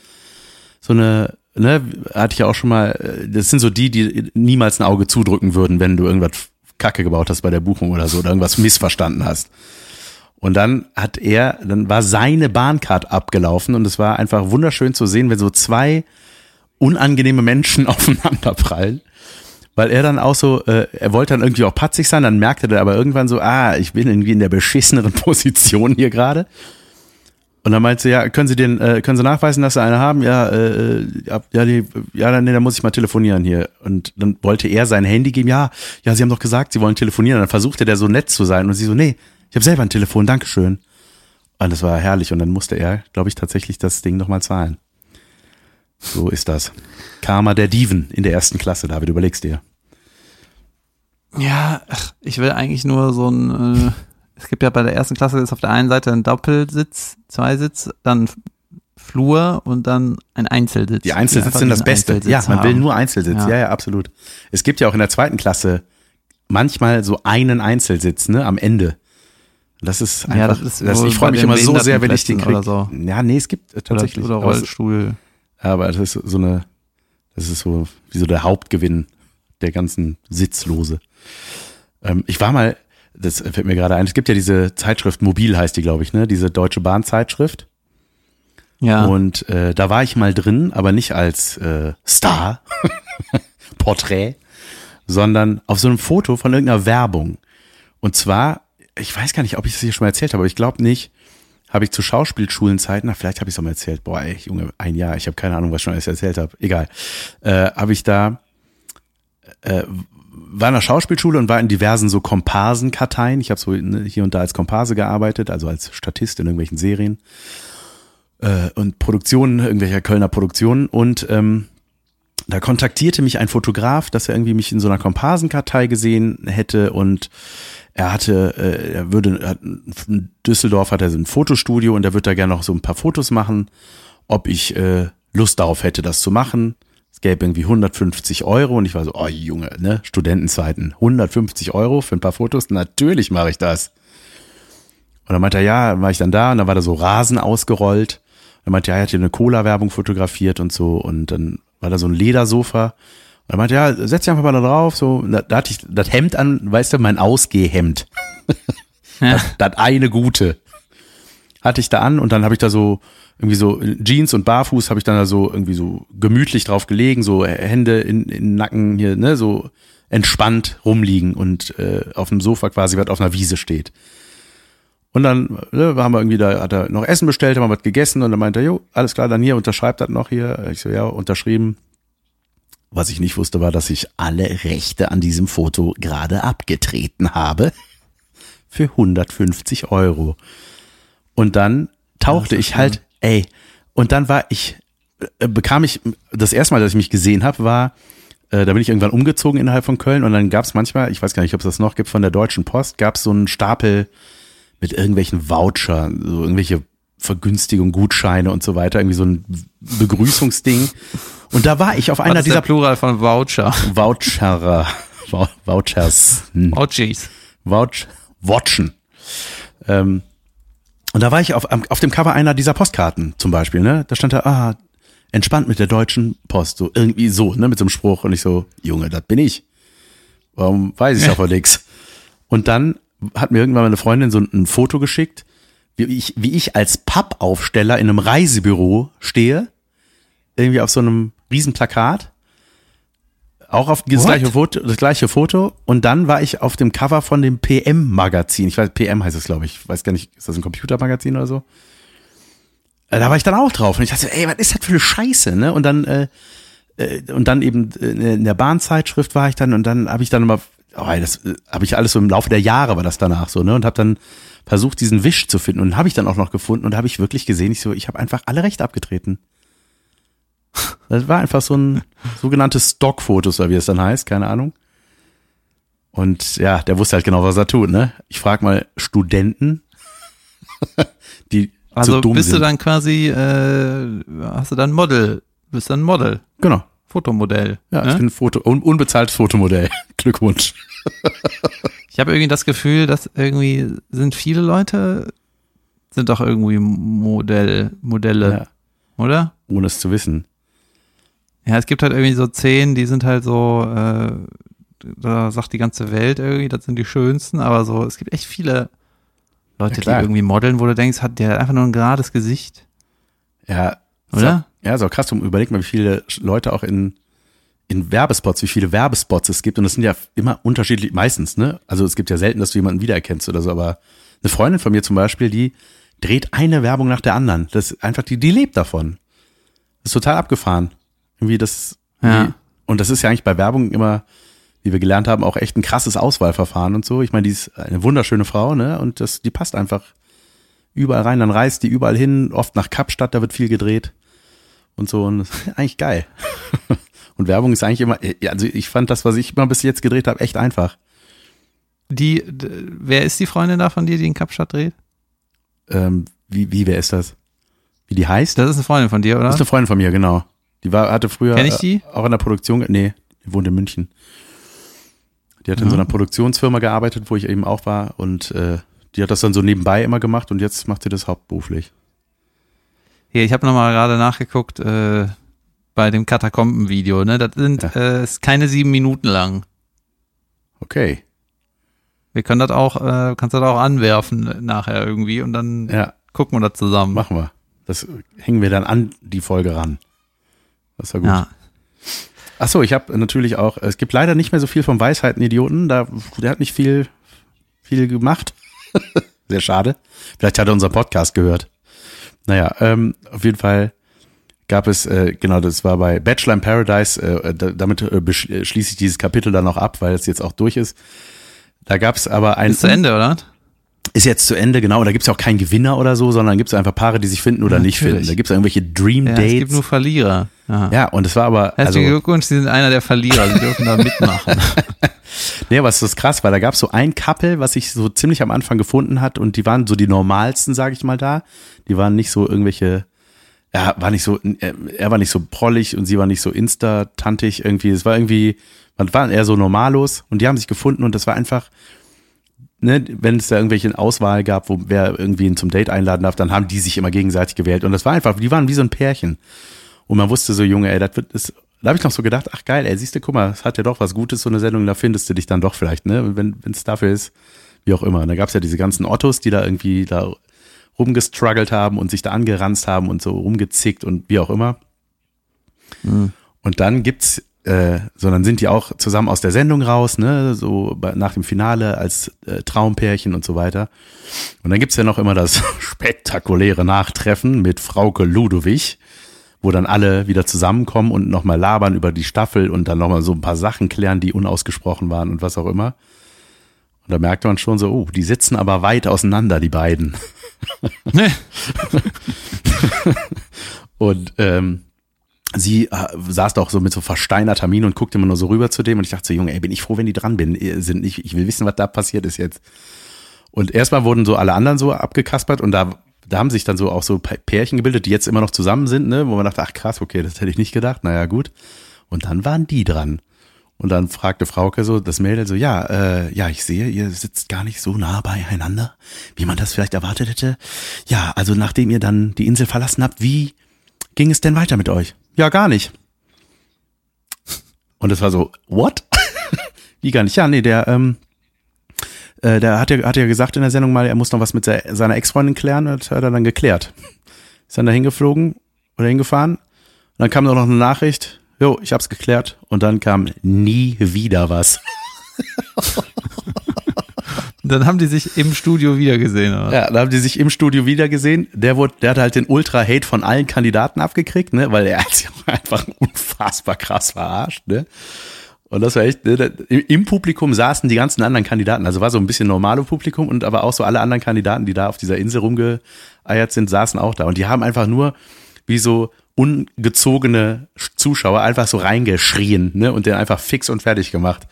so eine, ne, hatte ich ja auch schon mal, äh, das sind so die, die niemals ein Auge zudrücken würden, wenn du irgendwas Kacke gebaut hast bei der Buchung oder so oder irgendwas missverstanden hast. Und dann hat er, dann war seine Bahncard abgelaufen und es war einfach wunderschön zu sehen, wenn so zwei unangenehme Menschen aufeinander prallen weil er dann auch so, äh, er wollte dann irgendwie auch patzig sein, dann merkte er aber irgendwann so, ah, ich bin irgendwie in der beschisseneren Position hier gerade. Und dann meinte sie, ja, können Sie den, äh, können Sie nachweisen, dass Sie eine haben? Ja, äh, ja, die, ja, nee, dann muss ich mal telefonieren hier. Und dann wollte er sein Handy geben, ja, ja, Sie haben doch gesagt, Sie wollen telefonieren. Und dann versuchte der so nett zu sein und sie so, nee, ich habe selber ein Telefon, Dankeschön. Und das war herrlich. Und dann musste er, glaube ich, tatsächlich das Ding nochmal zahlen. So ist das. Karma der Diven in der ersten Klasse, David, überlegst dir.
Ja, ach, ich will eigentlich nur so ein, äh, es gibt ja bei der ersten Klasse ist auf der einen Seite ein Doppelsitz, Zweisitz, dann Flur und dann ein Einzelsitz.
Die Einzelsitze sind das Beste. Ja, man haben. will nur Einzelsitz. Ja. ja, ja, absolut. Es gibt ja auch in der zweiten Klasse manchmal so einen Einzelsitz, ne, am Ende. Das ist einfach, ja, das ist das, ich freue mich immer so sehr, wenn ich den kriege. So. Ja, nee, es gibt tatsächlich.
Oder, oder Rollstuhl.
Aber das ist so eine, das ist so wie so der Hauptgewinn der ganzen Sitzlose. Ähm, ich war mal, das fällt mir gerade ein, es gibt ja diese Zeitschrift, Mobil heißt die, glaube ich, ne? Diese Deutsche Bahnzeitschrift. Ja. Und äh, da war ich mal drin, aber nicht als äh, Star, Porträt, sondern auf so einem Foto von irgendeiner Werbung. Und zwar, ich weiß gar nicht, ob ich das hier schon mal erzählt habe, aber ich glaube nicht habe ich zu Schauspielschulenzeiten, na, vielleicht habe ich es auch mal erzählt, boah, ey, Junge, ein Jahr, ich habe keine Ahnung, was ich schon alles erzählt habe, egal, äh, habe ich da, äh, war in der Schauspielschule und war in diversen so Komparsenkarteien. Ich habe so ne, hier und da als Komparse gearbeitet, also als Statist in irgendwelchen Serien äh, und Produktionen, irgendwelcher Kölner Produktionen. Und ähm, da kontaktierte mich ein Fotograf, dass er irgendwie mich in so einer Komparsenkartei gesehen hätte und er hatte, äh, er würde, in Düsseldorf hat er so ein Fotostudio und er würde da gerne noch so ein paar Fotos machen, ob ich äh, Lust darauf hätte, das zu machen. Gäbe irgendwie 150 Euro und ich war so, oh Junge, ne, Studentenzeiten, 150 Euro für ein paar Fotos, natürlich mache ich das. Und dann meinte er, ja, war ich dann da und dann war da so Rasen ausgerollt. Und dann meinte er, ja, er hat hier eine Cola-Werbung fotografiert und so und dann war da so ein Ledersofa er meinte, ja, setz dich einfach mal da drauf. So, da, da hatte ich das Hemd an, weißt du, mein Ausgehhemd. Ja. Das, das eine gute. Hatte ich da an und dann habe ich da so irgendwie so Jeans und Barfuß habe ich dann da so irgendwie so gemütlich drauf gelegen, so Hände in, in Nacken hier, ne, so entspannt rumliegen und äh, auf dem Sofa quasi, was auf einer Wiese steht. Und dann ne, haben wir irgendwie da, hat er noch Essen bestellt, haben wir was gegessen und dann meinte er, jo, alles klar, dann hier, unterschreibt das noch hier. Ich so, ja, unterschrieben. Was ich nicht wusste, war, dass ich alle Rechte an diesem Foto gerade abgetreten habe. Für 150 Euro. Und dann tauchte ich halt, ey, und dann war ich, äh, bekam ich, das erste Mal, dass ich mich gesehen habe, war, äh, da bin ich irgendwann umgezogen innerhalb von Köln und dann gab es manchmal, ich weiß gar nicht, ob es das noch gibt, von der Deutschen Post, gab es so einen Stapel mit irgendwelchen Voucher, so irgendwelche Vergünstigung, Gutscheine und so weiter, irgendwie so ein Begrüßungsding. Und da war ich auf einer dieser
Plural von Voucher.
Voucherer. Vouchers.
Hm. Vouchies.
Vouch, Watchen. Ähm, und da war ich auf, auf dem Cover einer dieser Postkarten zum Beispiel, ne? Da stand da, ah, entspannt mit der deutschen Post, so irgendwie so, ne, mit so einem Spruch und ich so, Junge, das bin ich. Warum weiß ich davon nichts? Und dann hat mir irgendwann meine Freundin so ein Foto geschickt, wie ich, wie ich als Pappaufsteller in einem Reisebüro stehe, irgendwie auf so einem Riesenplakat. Auch auf das gleiche, Foto, das gleiche Foto. Und dann war ich auf dem Cover von dem PM-Magazin. Ich weiß, PM heißt es, glaube ich. Ich weiß gar nicht, ist das ein Computermagazin oder so? Äh, da war ich dann auch drauf. Und ich dachte, ey, was ist das für eine Scheiße, ne? Und dann, äh, äh, und dann eben äh, in der Bahnzeitschrift war ich dann und dann habe ich dann immer, oh, das äh, habe ich alles so im Laufe der Jahre war das danach so, ne? Und habe dann versucht, diesen Wisch zu finden. Und habe ich dann auch noch gefunden und habe ich wirklich gesehen, ich so, ich habe einfach alle Rechte abgetreten. Das war einfach so ein sogenanntes Stockfotos, oder wie es dann heißt, keine Ahnung. Und ja, der wusste halt genau, was er tut, ne? Ich frage mal Studenten, die
also
so dumm
bist
sind.
du dann quasi, äh, hast du dann Model bist dann Model,
Genau.
Fotomodell.
Ja,
ne?
ich bin Foto, un, unbezahltes Fotomodell. Glückwunsch.
Ich habe irgendwie das Gefühl, dass irgendwie sind viele Leute sind doch irgendwie Modell, Modelle,
Ja,
oder?
ohne es zu wissen.
Ja, es gibt halt irgendwie so zehn, die sind halt so, äh, da sagt die ganze Welt irgendwie, das sind die schönsten, aber so, es gibt echt viele Leute,
Ja,
die irgendwie modeln, wo du denkst, hat der einfach nur ein gerades Gesicht,
Ja.
oder?
So, ja, so krass. Du überleg mal, wie viele Leute auch in, in Werbespots, wie viele Werbespots es gibt. Und das sind ja immer unterschiedlich, meistens, ne? Also es gibt ja selten, dass du jemanden wiedererkennst oder so, aber eine Freundin von mir zum Beispiel, die dreht eine Werbung nach der anderen. Das ist einfach, die, die lebt davon. Das ist total abgefahren. Irgendwie das,
Ja.
wie, und das ist ja eigentlich bei Werbung immer, wie wir gelernt haben, auch echt ein krasses Auswahlverfahren und so. Ich meine, die ist eine wunderschöne Frau, ne? Und das, die passt einfach überall rein. Dann reist die überall hin, oft nach Kapstadt, da wird viel gedreht und so. Und das ist eigentlich geil. Und Werbung ist eigentlich immer, also ich fand das, was ich immer bis jetzt gedreht habe, echt einfach.
Die, wer ist die Freundin da von dir, die in Kapstadt dreht?
Ähm, wie, wie, wer ist das? Wie die heißt?
Das ist eine Freundin von dir, oder?
Das ist eine Freundin von mir, genau. Die war, hatte früher
Kenn ich die?
äh, auch in der Produktion, nee, die wohnt in München. Die hat in
Mhm.
so einer Produktionsfirma gearbeitet, wo ich eben auch war und äh, die hat das dann so nebenbei immer gemacht und jetzt macht sie das hauptberuflich.
Hier, ich habe nochmal gerade nachgeguckt äh, bei dem Katakomben-Video. Ne? Das sind
Ja.
äh, ist keine sieben Minuten lang.
Okay.
Wir können das auch, äh, kannst das auch anwerfen nachher irgendwie und dann
Ja,
gucken wir das zusammen.
machen wir. Das hängen wir dann an die Folge ran. Das war gut.
Ja.
Ach so, ich habe natürlich auch, es gibt leider nicht mehr so viel vom Weisheiten-Idioten, da, der hat nicht viel, viel gemacht. Sehr schade. Vielleicht hat er unseren Podcast gehört. Naja, ähm, auf jeden Fall gab es, äh, genau, das war bei Bachelor in Paradise, äh, da, damit äh, äh, schließe ich dieses Kapitel dann noch ab, weil es jetzt auch durch ist. Da gab es aber ein,
Ist zu Ende, oder?
Ist jetzt zu Ende, genau, da gibt es ja auch keinen Gewinner oder so, sondern gibt es einfach Paare, die sich finden oder nicht
Natürlich.
finden. Da gibt es irgendwelche Dream
Ja, es gibt
Dates.
nur Verlierer. Ja.
Ja, und es war aber, also,
Herzlichen Glückwunsch, Sie sind einer der Verlierer. Sie dürfen da mitmachen.
Nee, was ist krass, weil da gab es so ein Couple, was sich so ziemlich am Anfang gefunden hat und die waren so die normalsten, sage ich mal da. Die waren nicht so irgendwelche, er war nicht so, er, er war nicht so prollig und sie war nicht so insta-tantig irgendwie. Es war irgendwie, man waren eher so normalos und die haben sich gefunden und das war einfach, ne, wenn es da irgendwelche Auswahl gab, wo wer irgendwie ihn zum Date einladen darf, dann haben die sich immer gegenseitig gewählt und das war einfach, die waren wie so ein Pärchen. Und man wusste so, Junge, ey, das wird, das, da habe ich noch so gedacht, ach geil, ey, siehst du, guck mal, es hat ja doch was Gutes, so eine Sendung, da findest du dich dann doch vielleicht, ne? Wenn es dafür ist, wie auch immer. Und da gab's ja diese ganzen Ottos, die da irgendwie da rumgestruggelt haben und sich da angeranzt haben und so rumgezickt und wie auch immer. Und dann gibt's, äh, so dann sind die auch zusammen aus der Sendung raus, ne, so bei, nach dem Finale als äh, Traumpärchen und so weiter. Und dann gibt's ja noch immer das spektakuläre Nachtreffen mit Frauke Ludowig, wo dann alle wieder zusammenkommen und nochmal labern über die Staffel und dann nochmal so ein paar Sachen klären, die unausgesprochen waren und was auch immer. Und da merkte man schon so, oh, die sitzen aber weit auseinander, die beiden. Und ähm, sie äh, saß doch so mit so versteinerter Miene und guckte immer nur so rüber zu dem und ich dachte so, Junge, ey, bin ich froh, wenn die dran bin, äh, sind. Ich, ich will wissen, was da passiert ist jetzt. Und erstmal wurden so alle anderen so abgekaspert und da, da haben sich dann so auch so Pärchen gebildet, die jetzt immer noch zusammen sind, ne, wo man dachte, ach krass, okay, das hätte ich nicht gedacht, naja, gut. Und dann waren die dran. Und dann fragte Frauke so, das Mädel so, ja, äh, ja, ich sehe, ihr sitzt gar nicht so nah beieinander, wie man das vielleicht erwartet hätte. Ja, also nachdem ihr dann die Insel verlassen habt, wie ging es denn weiter mit euch? Ja, gar nicht. Und es war so, what? wie gar nicht? Ja, nee, der, ähm, äh, der hat ja, hat ja gesagt in der Sendung mal, er muss noch was mit se- seiner Ex-Freundin klären, und hat er dann geklärt. Ist dann da hingeflogen oder hingefahren. Und dann kam noch eine Nachricht, jo, ich hab's geklärt. Und dann kam nie wieder was.
Dann haben die sich im Studio wiedergesehen. Oder?
Ja, da haben die sich im Studio wiedergesehen. Der wurde, der hat halt den Ultra-Hate von allen Kandidaten abgekriegt, ne, weil er hat sich einfach unfassbar krass verarscht, ne. Und das war echt, ne, im- Publikum saßen die ganzen anderen Kandidaten, also war so ein bisschen normale Publikum und aber auch so alle anderen Kandidaten, die da auf dieser Insel rumgeeiert sind, saßen auch da. Und die haben einfach nur wie so ungezogene Zuschauer einfach so reingeschrien, ne, und den einfach fix und fertig gemacht.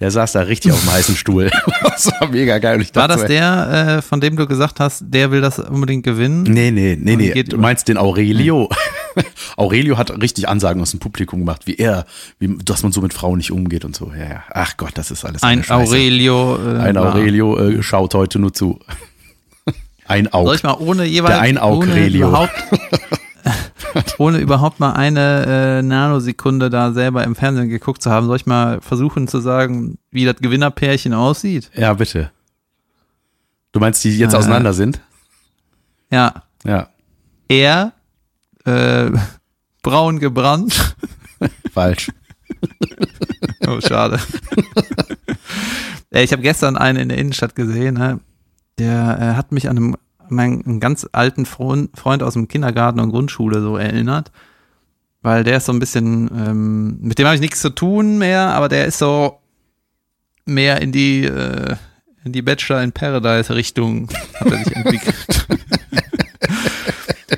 Der saß da richtig auf dem heißen Stuhl. Das war mega geil. Ich
War
dachte
das der, äh, von dem du gesagt hast, der will das unbedingt gewinnen?
Nee, nee, nee, nee. Du meinst den Aurelio? Aurelio hat richtig Ansagen aus dem Publikum gemacht, wie er, wie, dass man so mit Frauen nicht umgeht und so. Ja, ja. Ach Gott, das ist alles
Ein. Aurelio. Äh,
Ein Aurelio äh, schaut heute nur zu. Ein Aug.
Soll ich mal ohne jeweils
Der
ohne
Ein-Aurelio.
überhaupt, ohne überhaupt mal eine äh, Nanosekunde da selber im Fernsehen geguckt zu haben, soll ich mal versuchen zu sagen, wie das Gewinnerpärchen aussieht?
Ja, bitte. Du meinst, die jetzt
Äh.
auseinander sind?
Ja,
Ja,
er äh, braun gebrannt.
falsch.
Oh, schade. Ich habe gestern einen in der Innenstadt gesehen, ne? der äh, hat mich an einem, meinen einen ganz alten Freund, Freund aus dem Kindergarten und Grundschule so erinnert, weil der ist so ein bisschen, ähm, mit dem habe ich nichts zu tun mehr, aber der ist so mehr in die, äh, in die Bachelor in Paradise Richtung hat er sich entwickelt.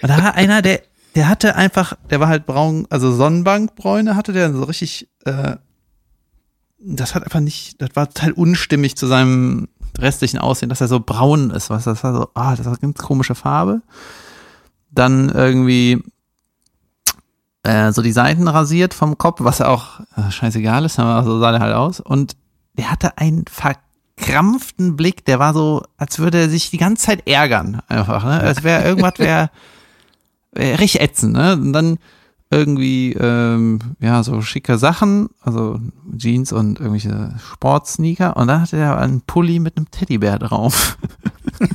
und da war einer, der, der hatte einfach, der war halt braun, also Sonnenbankbräune hatte der so richtig, äh, das hat einfach nicht, das war total unstimmig zu seinem restlichen Aussehen, dass er so braun ist, was das war so, ah, das war eine ganz komische Farbe. Dann irgendwie äh, so die Seiten rasiert vom Kopf, was auch äh, scheißegal ist, aber so sah der halt aus. Und der hatte einen verkrampften Blick, der war so, als würde er sich die ganze Zeit ärgern, einfach, ne? Als wäre irgendwas wäre wär richtig ätzend, ne? Und dann irgendwie, ähm, ja, so schicke Sachen, also Jeans und irgendwelche Sportsneaker und dann hatte er einen Pulli mit einem Teddybär drauf.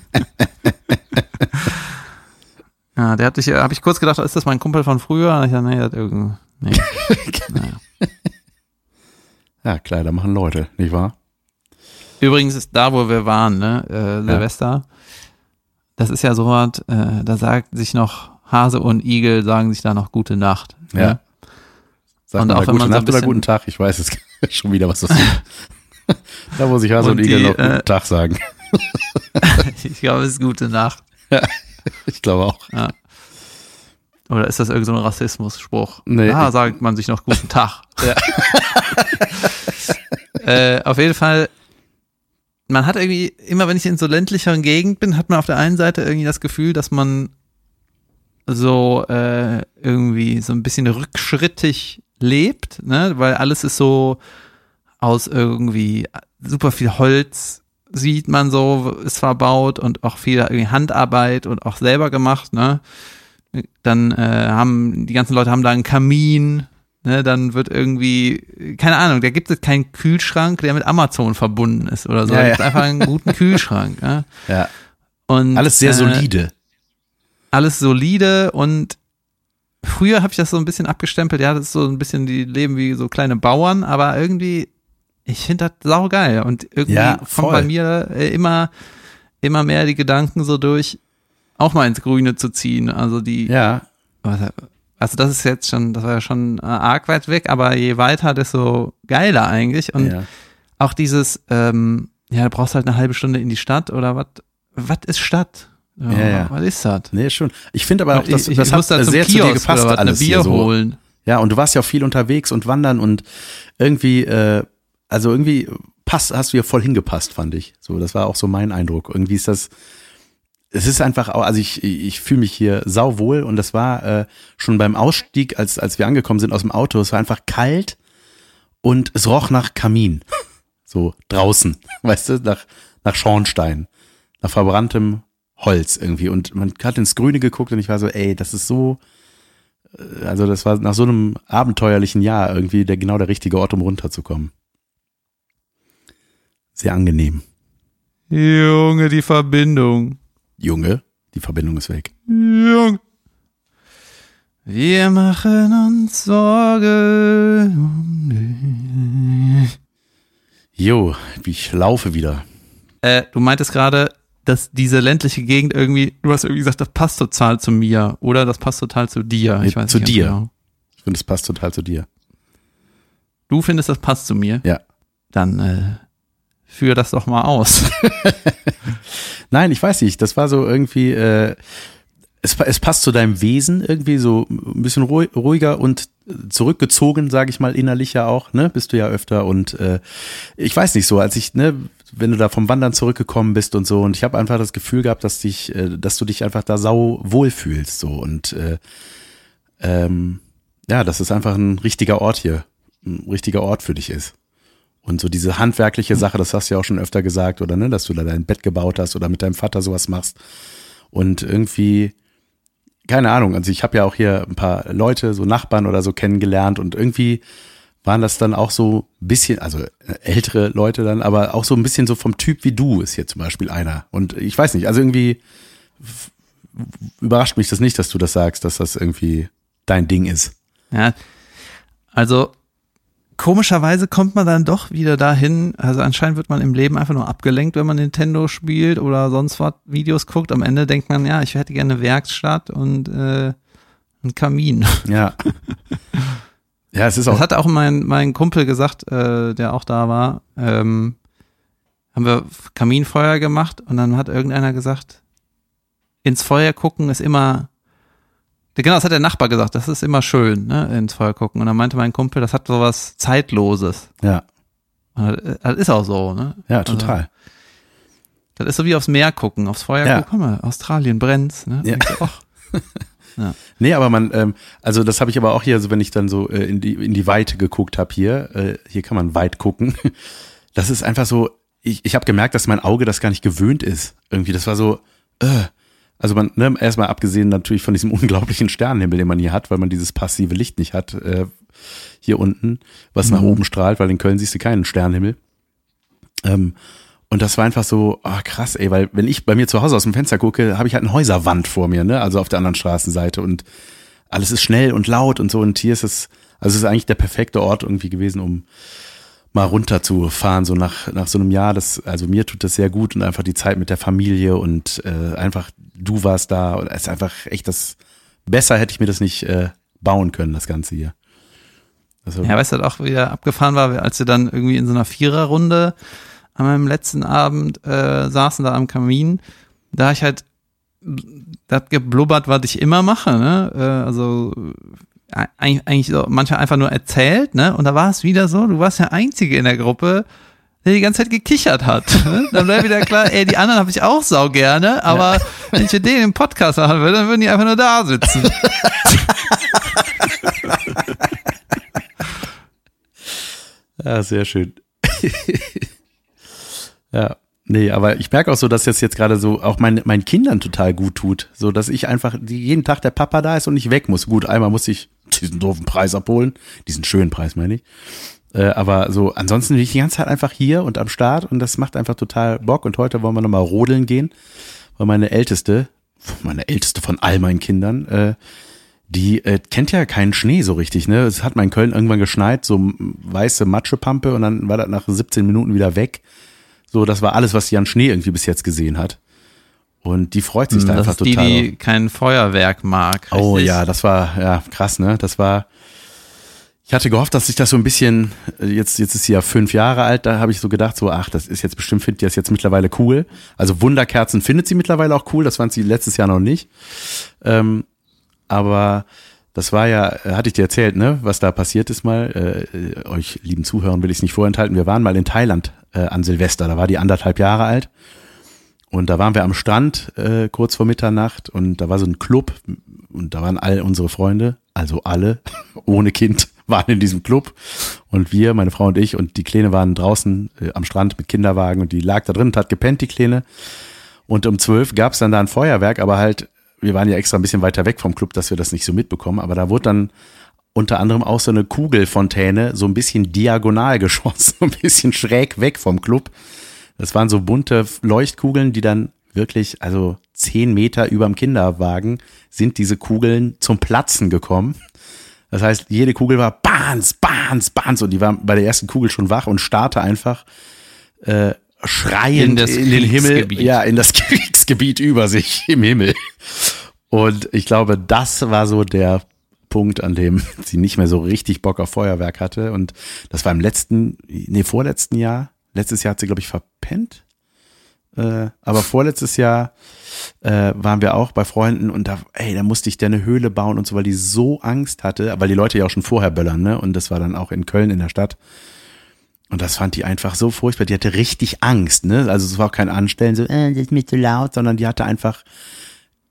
ja, der hatte ich, habe ich kurz gedacht, ist das mein Kumpel von früher? Und ich dachte, nee, das irgend, nee. naja.
Ja, Kleider machen Leute, nicht wahr?
Übrigens ist da, wo wir waren, ne, äh, Silvester, das ist ja so was, äh, da sagt sich noch Hase und Igel sagen sich da noch gute Nacht. ne?
Ja. Sagt
Und
man
auch
da
wenn man so
Nacht oder
bisschen-
guten Tag? Ich weiß es schon wieder, was das ist. da muss ich Hase und,
Und
Igel
die,
noch guten
äh,
Tag sagen.
Ich glaube, es ist gute Nacht.
Ich glaube auch.
Oder ist das irgendein so ein Rassismus-Spruch?
Nee.
Da sagt man sich noch guten Tag. äh, auf jeden Fall, man hat irgendwie, immer wenn ich in so ländlicheren Gegend bin, hat man auf der einen Seite irgendwie das Gefühl, dass man so äh, irgendwie so ein bisschen rückschrittig lebt, ne? Weil alles ist so aus irgendwie super viel Holz sieht man so, ist verbaut und auch viel irgendwie Handarbeit und auch selber gemacht, ne? Dann äh, haben die ganzen Leute haben da einen Kamin, ne? Dann wird irgendwie, keine Ahnung, da gibt es keinen Kühlschrank, der mit Amazon verbunden ist oder so.
Ja,
da
ja.
gibt einfach einen guten Kühlschrank. Ne?
Ja.
Und,
Alles sehr
äh,
solide.
Alles solide und früher habe ich das so ein bisschen abgestempelt, ja, das ist so ein bisschen die leben wie so kleine Bauern, aber irgendwie, ich finde das saugeil und irgendwie
Ja,
kommt
voll.
bei mir äh, immer, immer mehr die Gedanken so durch, auch mal ins Grüne zu ziehen, also die,
Ja.
also das ist jetzt schon, das war ja schon äh, arg weit weg, aber je weiter, desto geiler eigentlich und
ja.
auch dieses, ähm, ja, du brauchst halt eine halbe Stunde in die Stadt oder was, was ist Stadt? Ja,
Ja.
Was ist das?
Nee, schon. Ich finde aber auch, dass,
ich, ich
das
muss
hat
da
sehr zu dir
Kiosk
gepasst,
oder was,
alles
Bier
hier so.
holen.
Ja, und du warst ja auch viel unterwegs und wandern und irgendwie, äh, also irgendwie passt, hast du ja voll hingepasst, fand ich. So, das war auch so mein Eindruck. Irgendwie ist das, es ist einfach, also ich, ich fühle mich hier sauwohl und das war äh, schon beim Ausstieg, als, als wir angekommen sind aus dem Auto, es war einfach kalt und es roch nach Kamin. So draußen, weißt du, nach, nach Schornstein, nach verbranntem Holz irgendwie. Und man hat ins Grüne geguckt und ich war so, ey, das ist so, äh, also das war nach so einem abenteuerlichen Jahr irgendwie der genau der richtige Ort, um runterzukommen. Sehr angenehm.
Junge, die Verbindung.
Junge, die Verbindung ist weg.
Junge. Wir machen uns Sorge. um dich.
Jo, ich laufe wieder.
Äh, du meintest gerade, dass diese ländliche Gegend irgendwie, du hast irgendwie gesagt, das passt total zu mir oder das passt total zu dir. Ich weiß
zu
nicht
dir.
Genau.
Ich finde, es passt total zu dir.
Du findest, das passt zu mir?
Ja.
Dann äh, führ das doch mal aus.
Nein, ich weiß nicht. Das war so irgendwie, äh, es, es passt zu deinem Wesen irgendwie so ein bisschen ruhi- ruhiger und zurückgezogen, sage ich mal, innerlich ja auch, ne? Bist du ja öfter und äh, ich weiß nicht so, als ich, ne, wenn du da vom Wandern zurückgekommen bist und so und ich habe einfach das Gefühl gehabt, dass dich, äh, dass du dich einfach da sau wohl fühlst so und äh, ähm, ja, dass es einfach ein richtiger Ort hier, ein richtiger Ort für dich ist. Und so diese handwerkliche Sache, das hast du ja auch schon öfter gesagt, oder ne, dass du da dein Bett gebaut hast oder mit deinem Vater sowas machst. Und irgendwie, keine Ahnung, also ich habe ja auch hier ein paar Leute, so Nachbarn oder so kennengelernt und irgendwie waren das dann auch so ein bisschen, also äh, ältere Leute dann, aber auch so ein bisschen so vom Typ wie du ist hier zum Beispiel einer. Und ich weiß nicht, also irgendwie überrascht mich das nicht, dass du das sagst, dass das irgendwie dein Ding ist.
Ja, also komischerweise kommt man dann doch wieder dahin, also anscheinend wird man im Leben einfach nur abgelenkt, wenn man Nintendo spielt oder sonst was Videos guckt. Am Ende denkt man, ja, ich hätte gerne eine Werkstatt und äh, einen Kamin.
Ja. ja, es ist auch.
Das hat auch mein, mein Kumpel gesagt, äh, der auch da war. Ähm, haben wir Kaminfeuer gemacht und dann hat irgendeiner gesagt, ins Feuer gucken ist immer Genau, das hat der Nachbar gesagt. Das ist immer schön, ne, ins Feuer gucken. Und dann meinte mein Kumpel, das hat sowas Zeitloses.
Ja.
Das ist auch so, ne?
Ja, total. Also,
das ist so wie aufs Meer gucken, aufs Feuer
Ja.
gucken. Guck mal, Australien brennt's, ne?
Ja.
Du, ach,
Nee, aber man, ähm, also das habe ich aber auch hier, so wenn ich dann so äh, in die in die Weite geguckt habe hier, äh, hier kann man weit gucken. Das ist einfach so, ich, ich habe gemerkt, dass mein Auge das gar nicht gewöhnt ist. Irgendwie, das war so, äh, also man, ne, erstmal abgesehen natürlich von diesem unglaublichen Sternenhimmel, den man hier hat, weil man dieses passive Licht nicht hat, äh, hier unten, was nach
Mhm.
oben strahlt, weil in Köln siehst du keinen Sternenhimmel. Ähm, und das war einfach so, ah krass, ey, weil wenn ich bei mir zu Hause aus dem Fenster gucke, habe ich halt eine Häuserwand vor mir, ne? Also auf der anderen Straßenseite und alles ist schnell und laut und so und hier ist es, also es ist eigentlich der perfekte Ort irgendwie gewesen, um mal runterzufahren, so nach, nach so einem Jahr. Das, also mir tut das sehr gut und einfach die Zeit mit der Familie und äh, einfach du warst da es ist einfach echt das, besser hätte ich mir das nicht äh, bauen können, das Ganze hier. Also,
Ja, weißt du, was auch wieder abgefahren war, als wir dann irgendwie in so einer Viererrunde an meinem letzten Abend äh, saßen da am Kamin, da ich halt das geblubbert, was ich immer mache, ne? Äh, also äh, eigentlich, eigentlich so manchmal einfach nur erzählt, ne? Und da war es wieder so, du warst der Einzige in der Gruppe, der die ganze Zeit gekichert hat. Ne? Dann wäre wieder klar, ey, die anderen habe ich auch sau gerne, aber wenn ich mit denen im Podcast machen würde, dann würden die einfach nur da sitzen.
Ja, sehr schön. ja, nee, aber ich merke auch so, dass das jetzt gerade so auch mein, meinen Kindern total gut tut. So, dass ich einfach die, jeden Tag der Papa da ist und ich weg muss. Gut, einmal muss ich diesen doofen Preis abholen. Diesen schönen Preis, meine ich. Äh, aber so, ansonsten bin ich die ganze Zeit einfach hier und am Start und das macht einfach total Bock. Und heute wollen wir nochmal rodeln gehen, weil meine Älteste, meine Älteste von all meinen Kindern, äh, die äh, kennt ja keinen Schnee so richtig, ne? Es hat mal in Köln irgendwann geschneit, so weiße Matschepampe und dann war das nach 17 Minuten wieder weg. So, das war alles, was sie an Schnee irgendwie bis jetzt gesehen hat. Und die freut sich da
Hm, Das
einfach
ist die,
total.
die kein Feuerwerk mag.
Oh
richtig?
ja, das war ja krass, ne? Das war. Ich hatte gehofft, dass sich das so ein bisschen, äh, jetzt, jetzt ist sie ja fünf Jahre alt, da habe ich so gedacht, so, ach, das ist jetzt bestimmt, findet die das jetzt mittlerweile cool. Also Wunderkerzen findet sie mittlerweile auch cool, das fand sie letztes Jahr noch nicht. Ähm, aber das war ja, äh, hatte ich dir erzählt, ne, was da passiert ist mal. Äh, äh, euch lieben Zuhörern will ich es nicht vorenthalten. Wir waren mal in Thailand äh, an Silvester, da war die anderthalb Jahre alt. Und da waren wir am Strand äh, kurz vor Mitternacht und da war so ein Club und da waren all unsere Freunde, also alle, ohne Kind, waren in diesem Club. Und wir, meine Frau und ich und die Kleine waren draußen äh, am Strand mit Kinderwagen und die lag da drin und hat gepennt, die Kleine. Und um zwölf gab es dann da ein Feuerwerk, aber halt, wir waren ja extra ein bisschen weiter weg vom Club, dass wir das nicht so mitbekommen. Aber da wurde dann unter anderem auch so eine Kugelfontäne so ein bisschen diagonal geschossen, so ein bisschen schräg weg vom Club. Das waren so bunte Leuchtkugeln, die dann wirklich, also zehn Meter überm Kinderwagen sind diese Kugeln zum Platzen gekommen. Das heißt, jede Kugel war Bahns, Bahns, Bahns und die war bei der ersten Kugel schon wach und starrte einfach äh, schreiend
In das
in den Himmel, ja, in das Kriegsgebiet über sich im Himmel. Und ich glaube, das war so der Punkt, an dem sie nicht mehr so richtig Bock auf Feuerwerk hatte. Und das war im letzten, nee, vorletzten Jahr. Letztes Jahr hat sie, glaube ich, verpennt. Äh, aber vorletztes Jahr äh, waren wir auch bei Freunden und da, ey, da musste ich der eine Höhle bauen und so, weil die so Angst hatte, weil die Leute ja auch schon vorher böllern, ne? Und das war dann auch in Köln in der Stadt. Und das fand die einfach so furchtbar. Die hatte richtig Angst, ne? Also es war auch kein Anstellen, so, äh, das ist mir zu laut, sondern die hatte einfach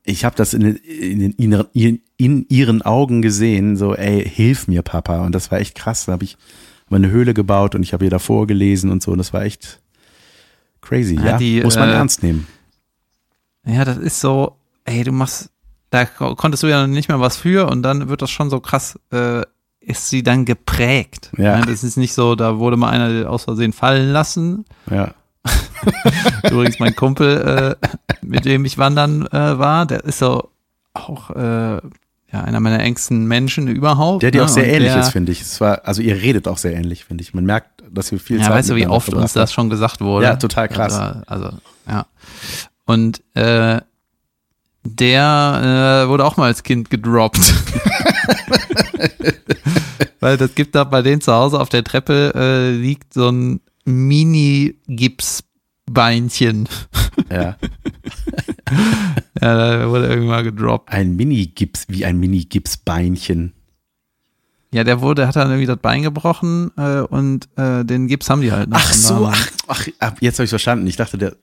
ich habe das in, in, in, in, in ihren Augen gesehen, so, ey, hilf mir, Papa. Und das war echt krass. Da habe ich meine Höhle gebaut und ich habe ihr davor gelesen und so. Und das war echt crazy, ja.
Ja, die,
Muss man
äh,
ernst nehmen.
Ja, das ist so, ey, du machst, da ko- konntest du ja nicht mehr was für und dann wird das schon so krass, äh, ist sie dann geprägt.
Ja.
Das ist nicht so, da wurde mal einer aus Versehen fallen lassen.
Ja.
Übrigens mein Kumpel, äh, mit dem ich wandern äh, war, der ist so auch äh, ja, einer meiner engsten Menschen überhaupt.
Der dir
ne?
auch sehr
Und
ähnlich
der,
ist, finde ich. Es war, also ihr redet auch sehr ähnlich, finde ich. Man merkt, dass ihr viel
Ja,
Zeit
weißt du, wie oft uns das schon gesagt wurde?
Ja, total krass.
Also, also ja. Und äh, der äh, wurde auch mal als Kind gedroppt. Weil das gibt da bei denen zu Hause auf der Treppe äh, liegt so ein Mini-Gipsbeinchen.
Ja.
Ja, da wurde irgendwann gedroppt.
Ein Mini-Gips, wie ein Mini-Gipsbeinchen.
Ja, der wurde, hat dann irgendwie das Bein gebrochen äh, und äh, den Gips haben die halt noch.
Ach so, ach, ach, jetzt habe ich verstanden. Ich dachte, der,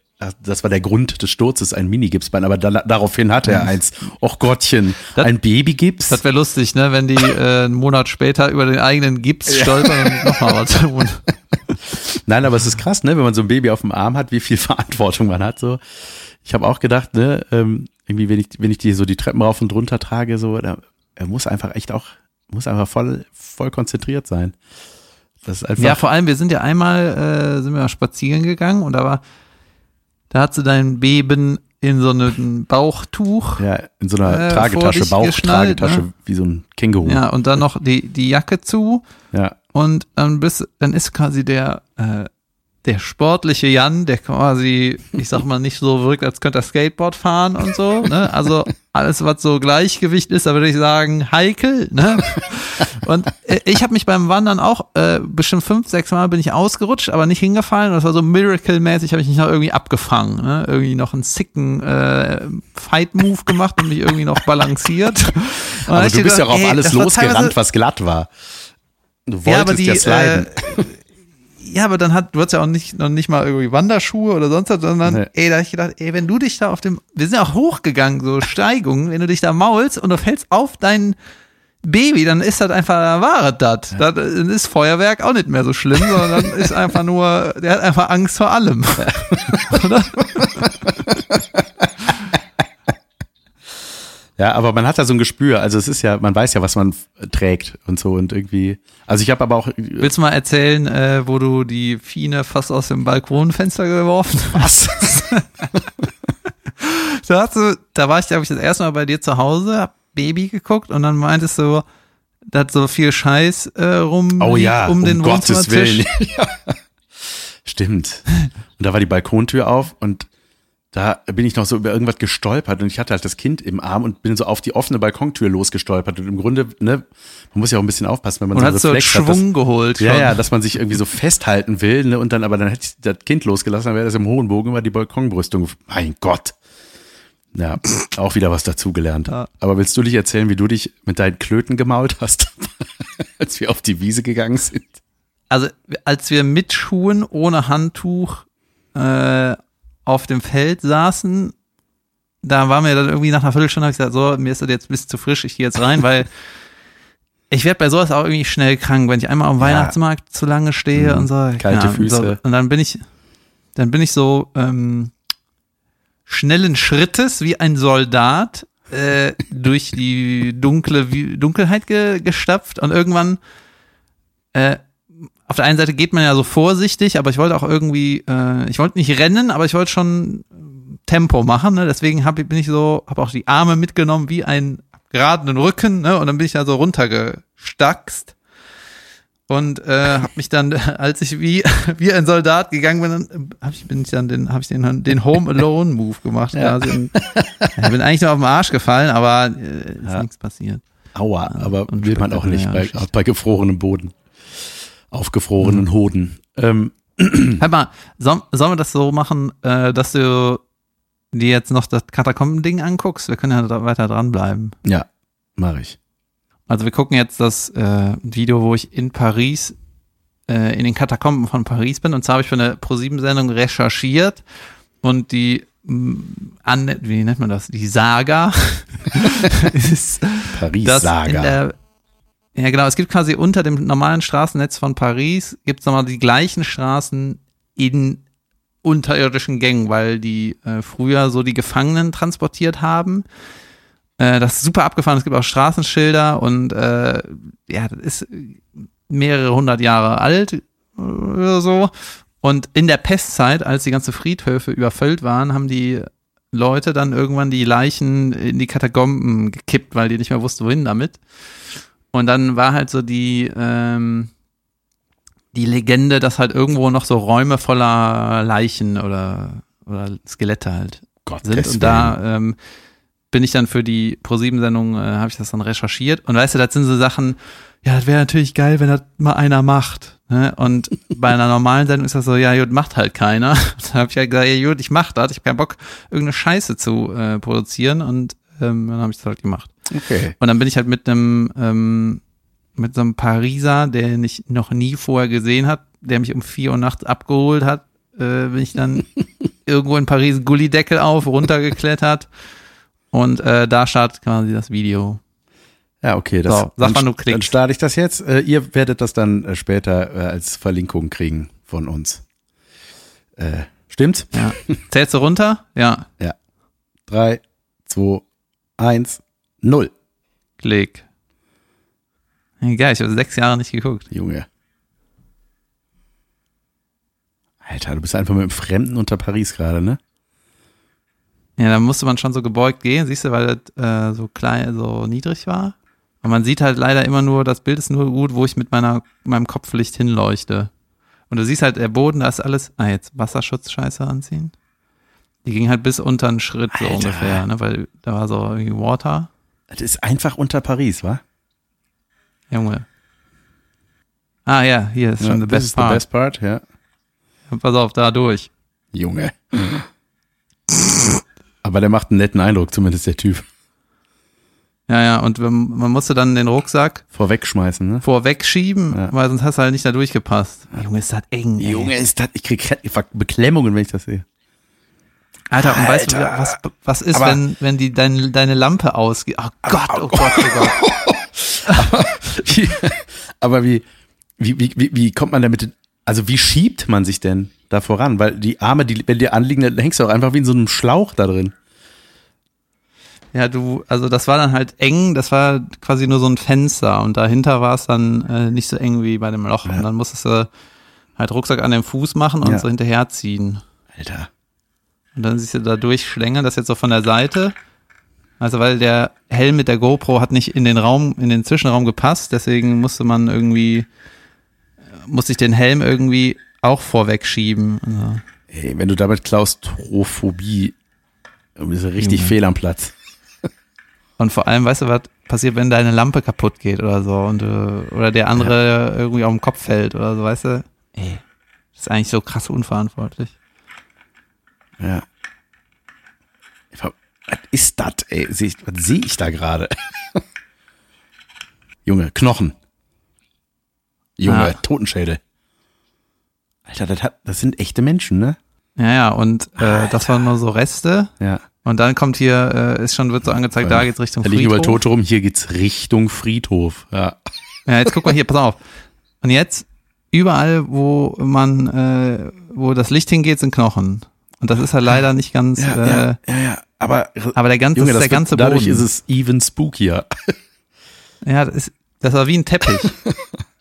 das war der Grund des Sturzes, ein Mini-Gipsbein, aber da, daraufhin hatte er eins. Och Gottchen,
Das-
ein Babygips?
Das wäre lustig, ne, wenn die äh, einen Monat später über den eigenen Gips stolpern und nochmal was tun.
Nein, aber es ist krass, ne, wenn man so ein Baby auf dem Arm hat, wie viel Verantwortung man hat. So, ich habe auch gedacht, ne, ähm, irgendwie, wenn ich, wenn ich die so die Treppen rauf und runter trage, so, da, er muss einfach echt auch, muss einfach voll, voll konzentriert sein. Das ist einfach.
Ja, vor allem, wir sind ja einmal, äh, sind wir spazieren gegangen und da war, da hat sie dein Beben in so einem Bauchtuch.
ja, in so einer
äh,
Tragetasche, Bauchtragetasche,
ne?
wie so ein Känguru.
Ja, und dann noch die, die Jacke zu
ja.
und dann bist, dann ist quasi der, äh, der sportliche Jan, der quasi, ich sag mal, nicht so wirkt, als könnte er Skateboard fahren und so, ne? Also alles, was so Gleichgewicht ist, da würde ich sagen, heikel, ne? Und äh, ich habe mich beim Wandern auch äh, bestimmt fünf, sechs Mal bin ich ausgerutscht, aber nicht hingefallen. Und das war so Miracle-mäßig, habe ich mich noch irgendwie abgefangen, ne? Irgendwie noch einen sicken äh, Fight-Move gemacht und mich irgendwie noch balanciert.
Aber
ich
du bist ja auch auf alles losgerannt, was glatt war. Du wolltest
ja, aber die,
ja sliden.
Äh, ja, aber dann hat, du hast ja auch nicht, noch nicht mal irgendwie Wanderschuhe oder sonst was, sondern,
Nee.
ey, da hab ich gedacht, ey, wenn du dich da auf dem, wir sind ja auch hochgegangen, so Steigungen, wenn du dich da maulst und du fällst auf dein Baby, dann ist das einfach, da war das. Dann ist Feuerwerk auch nicht mehr so schlimm, sondern dann ist einfach nur, der hat einfach Angst vor allem. Oder?
Ja, aber man hat da so ein Gespür. Also es ist ja, man weiß ja, was man trägt und so und irgendwie. Also ich habe aber auch.
Willst du mal erzählen, äh, wo du die Fiene fast aus dem Balkonfenster geworfen hast? da, hast du, da war ich, glaube ich, das erste Mal bei dir zu Hause, hab Baby geguckt und dann meintest du, da hat so viel Scheiß äh, rum
Oh ja,
um den
Gottes
Wohnzimmertisch.
Willen. ja. Stimmt. Und da war die Balkontür auf und da bin ich noch so über irgendwas gestolpert und ich hatte halt das Kind im Arm und bin so auf die offene Balkontür losgestolpert und im Grunde, ne, man muss ja auch ein bisschen aufpassen, wenn man
Und
so einen
hast so
Reflex hat, dass,
Schwung geholt.
ja,
schon.
ja, dass man sich irgendwie so festhalten will, ne, und dann, aber dann hätte ich das Kind losgelassen, dann wäre das im hohen Bogen über die Balkonbrüstung. Mein Gott. Ja, auch wieder was dazugelernt.
Ja.
Aber willst du dich erzählen, wie du dich mit deinen Klöten gemault hast, als wir auf die Wiese gegangen sind?
Also, als wir mit Schuhen ohne Handtuch äh, auf dem Feld saßen, da war mir dann irgendwie nach einer Viertelstunde, habe ich gesagt, so, mir ist das jetzt ein bisschen zu frisch, ich gehe jetzt rein, weil ich werde bei sowas auch irgendwie schnell krank, wenn ich einmal am Weihnachtsmarkt zu lange stehe
Mhm.
und so.
Kalte
und
Füße.
So, und dann bin ich, dann bin ich so ähm, schnellen Schrittes wie ein Soldat äh, durch die dunkle Wie- Dunkelheit ge, gestapft und irgendwann äh, auf der einen Seite geht man ja so vorsichtig, aber ich wollte auch irgendwie, äh, ich wollte nicht rennen, aber ich wollte schon Tempo machen. Ne? Deswegen hab, ich- bin ich so, habe auch die Arme mitgenommen wie einen geradenen Rücken, ne? Und dann bin ich da so runtergestackst und äh, habe mich dann, als ich wie wie ein Soldat gegangen bin, dann hab ich, bin ich dann den, habe ich den den Home Alone Move gemacht.
Ja.
quasi. Und, ja, bin eigentlich nur auf den Arsch gefallen, aber äh, ist
Ja.
nichts passiert.
Aua, aber
und
will man auch nicht bei,
spektakuläre
bei gefrorenem Boden. Aufgefrorenen
Mhm.
Hoden. Ähm,
Halt mal, soll, sollen wir das so machen, äh, dass du dir jetzt noch das Katakomben-Ding anguckst? Wir können ja da weiter dranbleiben.
ja, mache ich.
Also wir gucken jetzt das äh, Video, wo ich in Paris, äh, in den Katakomben von Paris bin. Und zwar habe ich für eine ProSieben-Sendung recherchiert und die m, an, wie nennt man das? Die Saga ist,
Paris-Saga.
der ja genau, es gibt quasi unter dem normalen Straßennetz von Paris gibt es nochmal die gleichen Straßen in unterirdischen Gängen, weil die äh, früher so die Gefangenen transportiert haben. Äh, das ist super abgefahren. Es gibt auch Straßenschilder und äh, ja, das ist mehrere hundert Jahre alt äh, oder so. Und in der Pestzeit, als die ganze Friedhöfe überfüllt waren, haben die Leute dann irgendwann die Leichen in die Katakomben gekippt, weil die nicht mehr wussten, wohin damit. Und dann war halt so die, ähm, die Legende, dass halt irgendwo noch so Räume voller Leichen oder, oder Skelette halt
Gottes
sind. Und da ähm, bin ich dann für die Pro7-Sendung, äh, habe ich das dann recherchiert. Und weißt du, das sind so Sachen, ja, das wäre natürlich geil, wenn das mal einer macht. Ne? Und bei einer normalen Sendung ist das so, ja, gut, macht halt keiner. Da habe ich ja gesagt, ja, gut, ich mach das. Ich habe keinen Bock, irgendeine Scheiße zu äh, produzieren. Und ähm, dann habe ich das halt gemacht.
Okay.
Und dann bin ich halt mit einem, ähm, mit so einem Pariser, der ich noch nie vorher gesehen hat, der mich um vier Uhr nachts abgeholt hat, äh, bin ich dann irgendwo in Paris Gullideckel auf, runtergeklettert. Und äh, da startet quasi das Video.
Ja, okay. Das,
So, sag,
dann,
wann du
Dann
klickst.
starte ich das jetzt. Äh, ihr werdet das dann äh, später äh, als Verlinkung kriegen von uns. Äh, stimmt's?
Ja. Zählst du runter? Ja.
Drei, zwei, eins, null.
Klick. Geil, ich habe sechs Jahre nicht geguckt.
Junge. Alter, du bist einfach mit einem Fremden unter Paris gerade, ne?
Ja, da musste man schon so gebeugt gehen, siehst du, weil das äh, so klein, so niedrig war. Und man sieht halt leider immer nur, das Bild ist nur gut, wo ich mit meiner, meinem Kopflicht hinleuchte. Und du siehst halt, der Boden, da ist alles, ah, jetzt Wasserschutzscheiße anziehen. Die ging halt bis unter einen Schritt so
Alter.
ungefähr, ne, weil da war so irgendwie Water.
Das ist einfach unter Paris, wa?
Junge. Ah ja, hier ist schon the
das
best
ist
part.
the best part, ja.
Pass auf, da durch.
Junge. Aber der macht einen netten Eindruck, zumindest der Typ.
Ja, ja, und man man musste dann den Rucksack
Vorwegschmeißen, ne?
vorwegschieben,
Ja.
weil sonst hast du halt nicht da durchgepasst. Junge, ist das eng. ey.
Junge, ist das, ich krieg Beklemmungen, wenn ich das sehe.
Alter, und weißt du, was, was ist,
Aber-
wenn, wenn die dein, deine Lampe ausgeht? Oh Gott, oh Gott, oh Gott.
Wie- Aber wie, wie, wie, wie, wie kommt man damit, also wie schiebt man sich denn da voran? Weil die Arme, die, wenn dir anliegen, dann hängst du auch einfach wie in so einem Schlauch da drin.
Ja, du, also das war dann halt eng, das war quasi nur so ein Fenster und dahinter war es dann äh, nicht so eng wie bei dem Loch. Und dann musstest du halt Rucksack an den Fuß machen und
Ja.
so hinterherziehen.
Alter.
Und dann siehst du da durchschlängeln, das jetzt so von der Seite. Also weil der Helm mit der GoPro hat nicht in den Raum, in den Zwischenraum gepasst, deswegen musste man irgendwie, äh, musste ich den Helm irgendwie auch vorweg schieben. Also,
Ey, wenn du damit Klaustrophobie, du bist ja richtig
Junge.
fehl am Platz.
Und vor allem, weißt du, was passiert, wenn deine Lampe kaputt geht oder so und du, oder der andere irgendwie auf den Kopf fällt oder so, weißt du? Ey, das ist eigentlich so krass unverantwortlich.
Ja. Hab- Was ist das, ey? Was sehe ich da gerade? Junge, Knochen. Junge,
Ah.
Totenschädel. Alter, das, hat, das sind echte Menschen, ne?
Ja, ja, und äh, das waren nur so Reste.
Ja.
Und dann kommt hier, äh, ist schon, wird so angezeigt, da geht's Richtung
Da liegen überall
Friedhof.
Tote rum, hier geht's Richtung Friedhof. Ja.
Ja, jetzt guck mal hier, pass auf. Und jetzt, überall, wo man, äh, wo das Licht hingeht, sind Knochen. Und das ist halt leider nicht ganz,
Ja,
äh,
ja, ja, ja. Aber,
aber der ganze,
Junge,
das ist der ganze
wird, dadurch
Boden.
ist es even spookier.
ja, das ist, das war wie ein Teppich.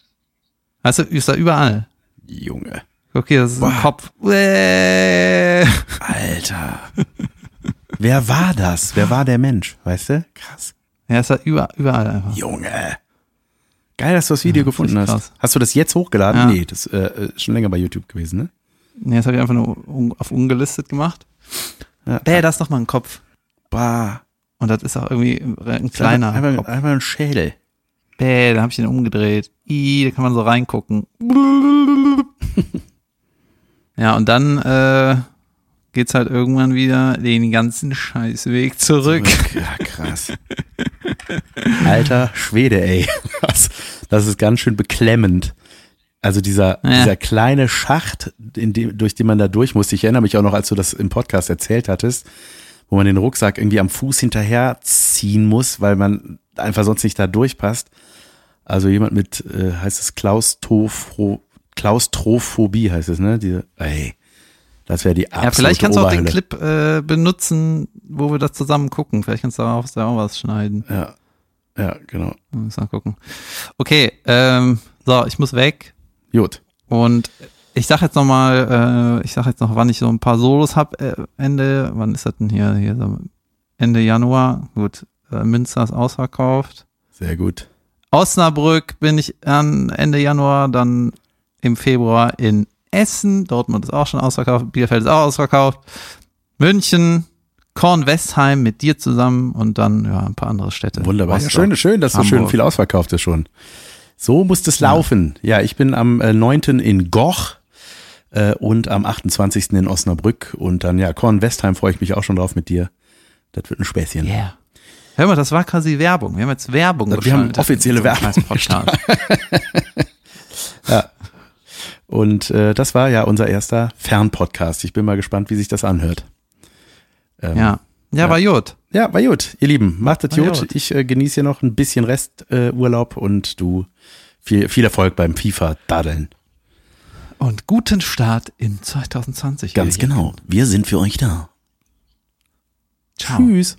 weißt du, ist da überall.
Junge.
Okay, das ist ein
Boah.
Kopf. Äh.
Alter. Wer war das? Wer war der Mensch? Weißt du? Krass.
Ja, es war über, überall einfach.
Junge. Geil, dass du das Video
Ja,
gefunden hast.
krass.
Hast du das jetzt hochgeladen?
Ja.
Nee, das äh, ist schon länger bei YouTube gewesen, ne?
Nee, das habe ich einfach nur un auf ungelistet gemacht.
Ja.
Bäh, das ist noch mal ein Kopf.
Bah.
Und das ist auch irgendwie ein kleiner
Einfach,
Kopf.
einfach ein Schädel.
Bäh, da habe ich den umgedreht. I, da kann man so reingucken. Ja, und dann äh, geht's halt irgendwann wieder den ganzen Scheißweg zurück.
Ja, krass. Alter Schwede, ey. Das, das ist ganz schön beklemmend. Also dieser,
Ja.
dieser kleine Schacht, in dem, durch den man da durch musste. Ich erinnere mich auch noch, als du das im Podcast erzählt hattest, wo man den Rucksack irgendwie am Fuß hinterher ziehen muss, weil man einfach sonst nicht da durchpasst. Also jemand mit, äh, heißt es Klaustropho, Klaustrophobie heißt es, ne? Diese, ey, das wäre die absolute
Ja, vielleicht kannst du auch den
Oberhölle.
Clip äh, benutzen, wo wir das zusammen gucken. Vielleicht kannst du daraus ja auch was schneiden.
Ja, ja, genau.
Müssen wir gucken. Okay, ähm, so, ich muss weg.
Gut.
Und ich sag jetzt noch mal, äh, ich sag jetzt noch, wann ich so ein paar Solos hab äh, Ende, wann ist das denn hier? hier so Ende Januar. Gut, äh, Münster ist ausverkauft.
Sehr gut.
Osnabrück bin ich an Ende Januar, dann im Februar in Essen. Dortmund ist auch schon ausverkauft. Bielefeld ist auch ausverkauft. München, Kornwestheim mit dir zusammen und dann ja ein paar andere Städte.
Wunderbar. Ja, schön, schön, dass so schön
Hamburg.
viel ausverkauft ist schon. So muss es laufen. Ja, ich bin am äh, 9. in Goch äh, und am 28. in Osnabrück und dann, ja, Kornwestheim freue ich mich auch schon drauf mit dir. Das wird ein Späßchen.
Yeah. Hör mal, das war quasi Werbung. Wir haben jetzt Werbung
Wir haben offizielle Werbung
Podcast.
Und äh, das war ja unser erster Fernpodcast. Ich bin mal gespannt, wie sich das anhört. Ähm,
Ja. Ja, war gut.
Ja, war gut. Ihr Lieben, macht es
War
gut.
gut.
Ich äh, genieße hier noch ein bisschen Resturlaub äh, und du viel, viel Erfolg beim FIFA-Daddeln.
Und guten Start in 2020.
Ganz genau. Wir sind für euch da.
Ciao.
Tschüss.